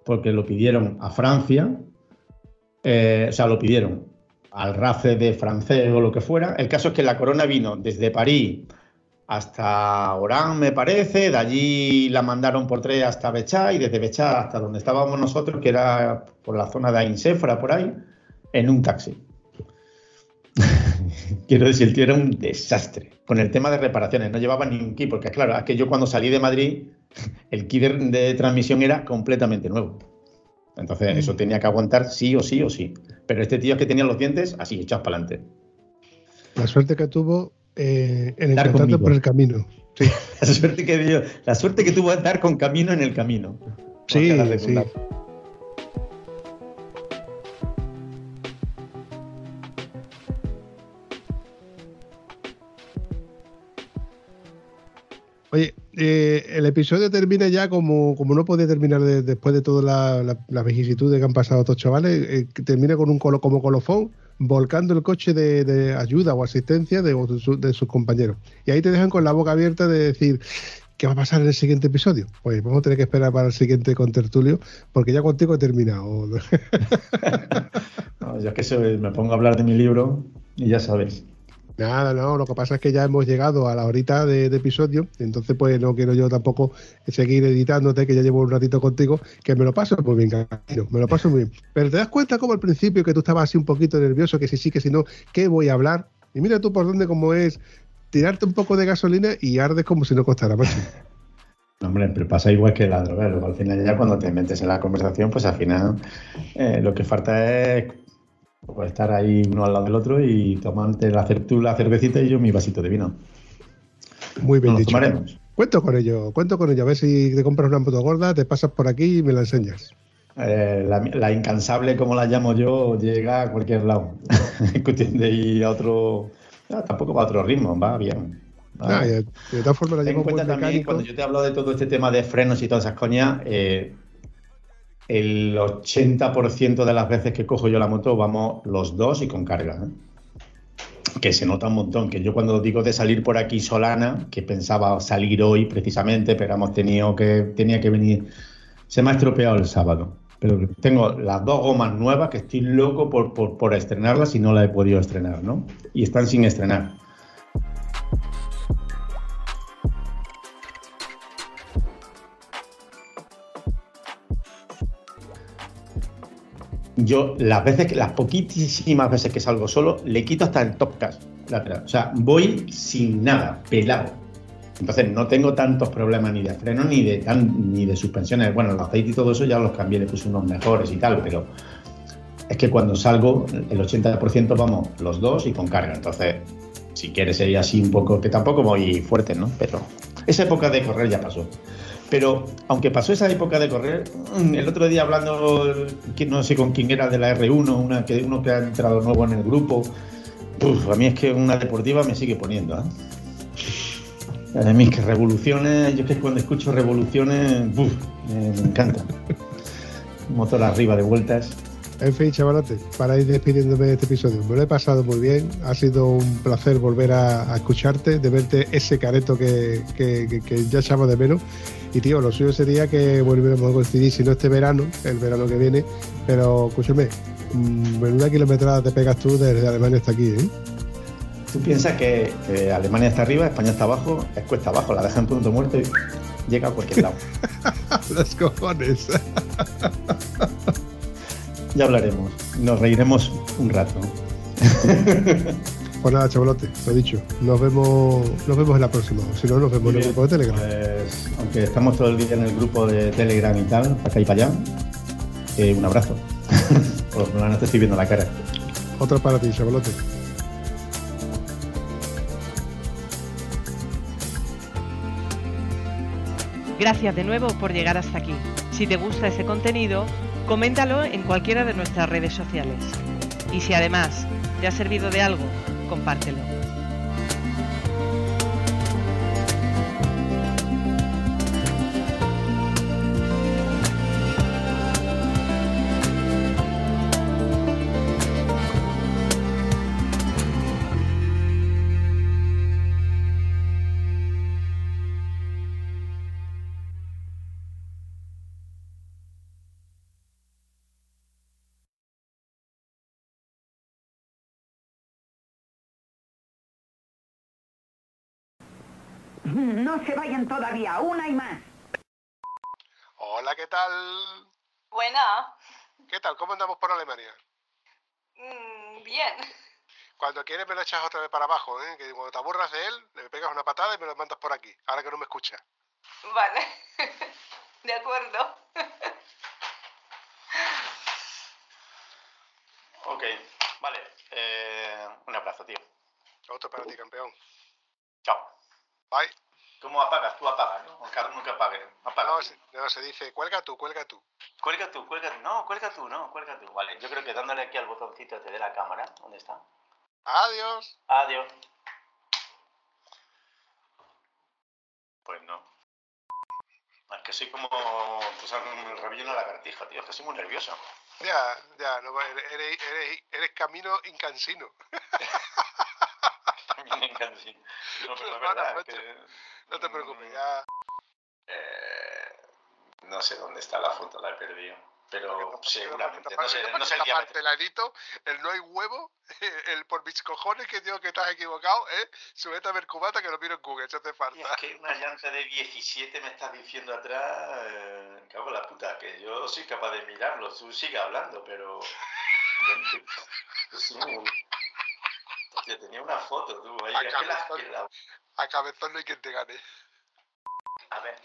porque lo pidieron a Francia, eh, o sea, lo pidieron al RACE de francés o lo que fuera. El caso es que la corona vino desde París hasta Orán, me parece, de allí la mandaron por tren hasta Bechá y desde Bechá hasta donde estábamos nosotros, que era por la zona de Ainsefra, por ahí, en un taxi. Quiero decir, el tío era un desastre. Con el tema de reparaciones, no llevaba ni un kit, porque claro, es que yo cuando salí de Madrid, el kit de transmisión era completamente nuevo. Entonces, eso tenía que aguantar sí o sí o sí. Pero este tío es que tenía los dientes así, echados para adelante. La suerte que tuvo eh, en por el camino. Sí. la, suerte que la suerte que tuvo dar con camino en el camino. Sí, sí. Oye, eh, el episodio termina ya como, como no podía terminar después de toda la, la, vicisitudes que han pasado estos chavales, eh, termina con un colo, como colofón volcando el coche de, ayuda o asistencia de, sus compañeros. Y ahí te dejan con la boca abierta de decir, ¿qué va a pasar en el siguiente episodio? Pues vamos a tener que esperar para el siguiente con Tertulio, porque ya contigo he terminado. no, yo es que me pongo a hablar de mi libro y ya sabes. Nada, no, lo que pasa es que ya hemos llegado a la horita de, episodio, entonces pues no quiero yo tampoco seguir editándote, que ya llevo un ratito contigo, que me lo paso muy bien, cariño, me lo paso muy bien. Pero te das cuenta como al principio que tú estabas así un poquito nervioso, que si sí, que si no, ¿qué voy a hablar? Y mira tú por dónde como es tirarte un poco de gasolina y ardes como si no costara más. Hombre, pero pasa igual que la droga. Al final ya cuando te metes en la conversación, pues al final eh, lo que falta es Puede estar ahí uno al lado del otro y tomarte la, tú la cervecita y yo mi vasito de vino. Muy bien dicho. Cuento con ello, cuento con ello. A ver si te compras una moto gorda, te pasas por aquí y me la enseñas. eh, la, la incansable, como la llamo yo, llega a cualquier lado. De ir a otro. tampoco va a otro ritmo, va bien. Va Ah, de, todas formas, la Ten en cuenta también, mecánico. cuando yo te hablo de todo este tema de frenos y todas esas coñas, eh, el 80% de las veces que cojo yo la moto vamos los dos y con carga. ¿eh? Que se nota un montón. Que yo cuando digo de salir por aquí solana, que pensaba salir hoy precisamente, pero hemos tenido que, tenía que venir. Se me ha estropeado el sábado. Pero tengo las dos gomas nuevas que estoy loco por, por, por estrenarlas y no las he podido estrenar, ¿no? Y están sin estrenar. Yo las veces, las poquitísimas veces que salgo solo, le quito hasta el top cash lateral. O sea, voy sin nada, pelado. Entonces no tengo tantos problemas ni de freno ni de tan, ni de suspensiones. Bueno, el aceite y todo eso ya los cambié, le puse unos mejores y tal, pero es que cuando salgo, el 80% vamos los dos y con carga. Entonces, si quieres ir así un poco, que tampoco voy fuerte, ¿no? Pero esa época de correr ya pasó. Pero aunque pasó esa época de correr, mm, el otro día hablando, no sé con quién era de la R1, una que, uno que ha entrado nuevo en el grupo, a mí es que una deportiva me sigue poniendo. ¿eh? A mí es que revoluciones, yo es que cuando escucho revoluciones, uf, me, encanta. Motor arriba de vueltas. En fin, chavalote, para ir despidiéndome de este episodio, me lo he pasado muy bien. Ha sido un placer volver a, escucharte, de verte ese careto que, que- que- que ya echamos de menos. Y tío, lo suyo sería que volviéramos a coincidir, si no este verano, el verano que viene. Pero escúchame, mm, menuda kilometrada te pegas tú desde Alemania hasta aquí, ¿eh? Tú piensas que, que Alemania está arriba, España está abajo, es cuesta abajo, la deja en punto muerto y llega a cualquier lado. Los cojones. Ya hablaremos, nos reiremos un rato. Pues nada, chavalote, lo dicho. Nos vemos, nos vemos en la próxima. Si no, nos vemos en el grupo de Telegram. Pues, aunque estamos todo el día en el grupo de Telegram y tal, para acá y para allá, eh, un abrazo. Por lo menos te estoy viendo la cara. Otro para ti, chavalote. Gracias de nuevo por llegar hasta aquí. Si te gusta ese contenido, coméntalo en cualquiera de nuestras redes sociales. Y si además te ha servido de algo, compártelo. No se vayan todavía, una y más. Hola, ¿qué tal? Buena. ¿Qué tal? ¿Cómo andamos por Alemania? Mm, bien. Cuando quieres me lo echas otra vez para abajo, ¿eh? Que cuando te aburras de él, le pegas una patada y me lo mandas por aquí, ahora que no me escucha. Vale. De acuerdo. Ok, vale. Eh, un abrazo, tío. Otro para ti, campeón. Chao. Bye. ¿Cómo apagas? Tú apagas, ¿no? O cada uno que apague. Apaga. No, se, no, se dice, cuelga tú, cuelga tú. Cuelga tú, cuelga tú. No, cuelga tú, no, cuelga tú. Vale, yo creo que dándole aquí al botoncito te de la cámara. ¿Dónde está? Adiós. Adiós. Pues no. Es que soy como pues, el rabillo en la lagartija, tío. Es que soy muy nervioso. Ya, ya, no, eres, eres, eres camino incansino. No, pero es Para, verdad. macho. que- No te preocupes, ya. Eh, no sé dónde está la foto, la he perdido. Pero seguramente. No sé, no sé el diámetro. el no hay huevo, el por mis cojones que digo que estás equivocado, ¿eh? Súbete a ver cubata que lo miro en Google, eso hace Y es falta. que una llanta de 17 me estás diciendo atrás, eh, cago en la puta, que yo soy capaz de mirarlo, tú sigue hablando, pero... Hostia, tenía una foto, tú, ahí, A cabezón. que la- A cabezón no hay quien te gane. A ver.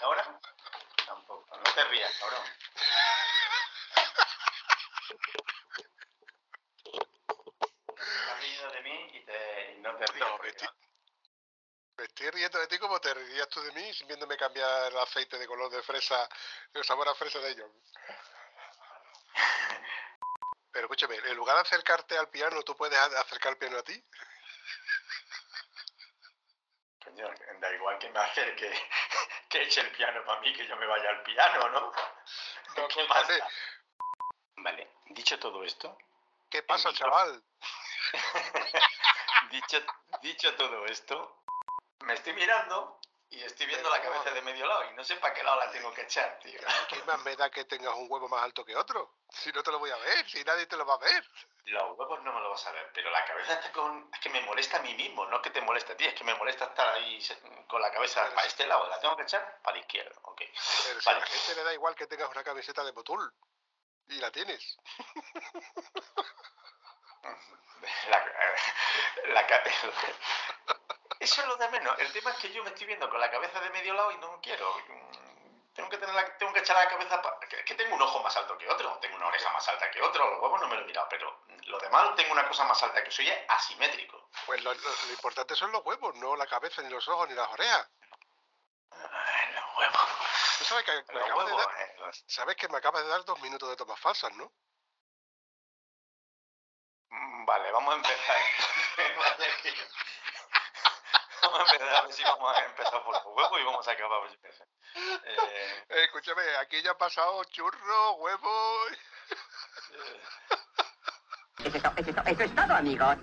¿Ahora? Tampoco, no te rías, cabrón. Estás riendo de mí y, te, y no te rías. No, me estoy, Me estoy riendo de ti como te reirías tú de mí viéndome cambiar el aceite de color de fresa, el sabor a fresa de ellos. Pero escúchame, en lugar de acercarte al piano, ¿tú puedes acercar el piano a ti? Coño, da igual que me acerque, que eche el piano para mí, que yo me vaya al piano, ¿no? No, ¿Qué da? Vale, dicho todo esto, ¿Qué pasa, chaval? dicho, dicho todo esto, me estoy mirando y estoy viendo la cabeza de medio lado y no sé para qué lado la tengo que echar, tío. ¿Qué más me da que tengas un huevo más alto que otro? Si no te lo voy a ver, si nadie te lo va a ver. Los huevos no me lo vas a ver, pero la cabeza está con... Es que me molesta a mí mismo, no es que te moleste a ti, es que me molesta estar ahí con la cabeza Pero para este lado, la tengo que echar para la izquierda, ok. Pero si a la gente le da igual que tengas una camiseta de Motul. Y la tienes. La, la ca- Eso es lo de menos. El tema es que yo me estoy viendo con la cabeza de medio lado y no quiero. Mm, Tengo que, tener la- tengo que echar la cabeza. pa- que, que tengo un ojo más alto que otro, tengo una oreja más alta que otro. Los huevos no me lo he mirado, pero lo demás tengo una cosa más alta que soy es asimétrico. Pues lo, lo- lo importante son los huevos, no la cabeza, ni los ojos, ni las orejas. Ay, los huevos. Tú sabes que me acabas de dar, eh, los- sabes que me acabas de dar dos minutos de tomas falsas, ¿no? Mm, Vale, vamos a empezar. Vale, vamos a empezar a ver si vamos a empezar por los huevos y vamos a acabar. sé. Eh, Eh, escúchame, aquí ya han pasado churro, huevo. eh, Eso es, eso eso es todo, amigos.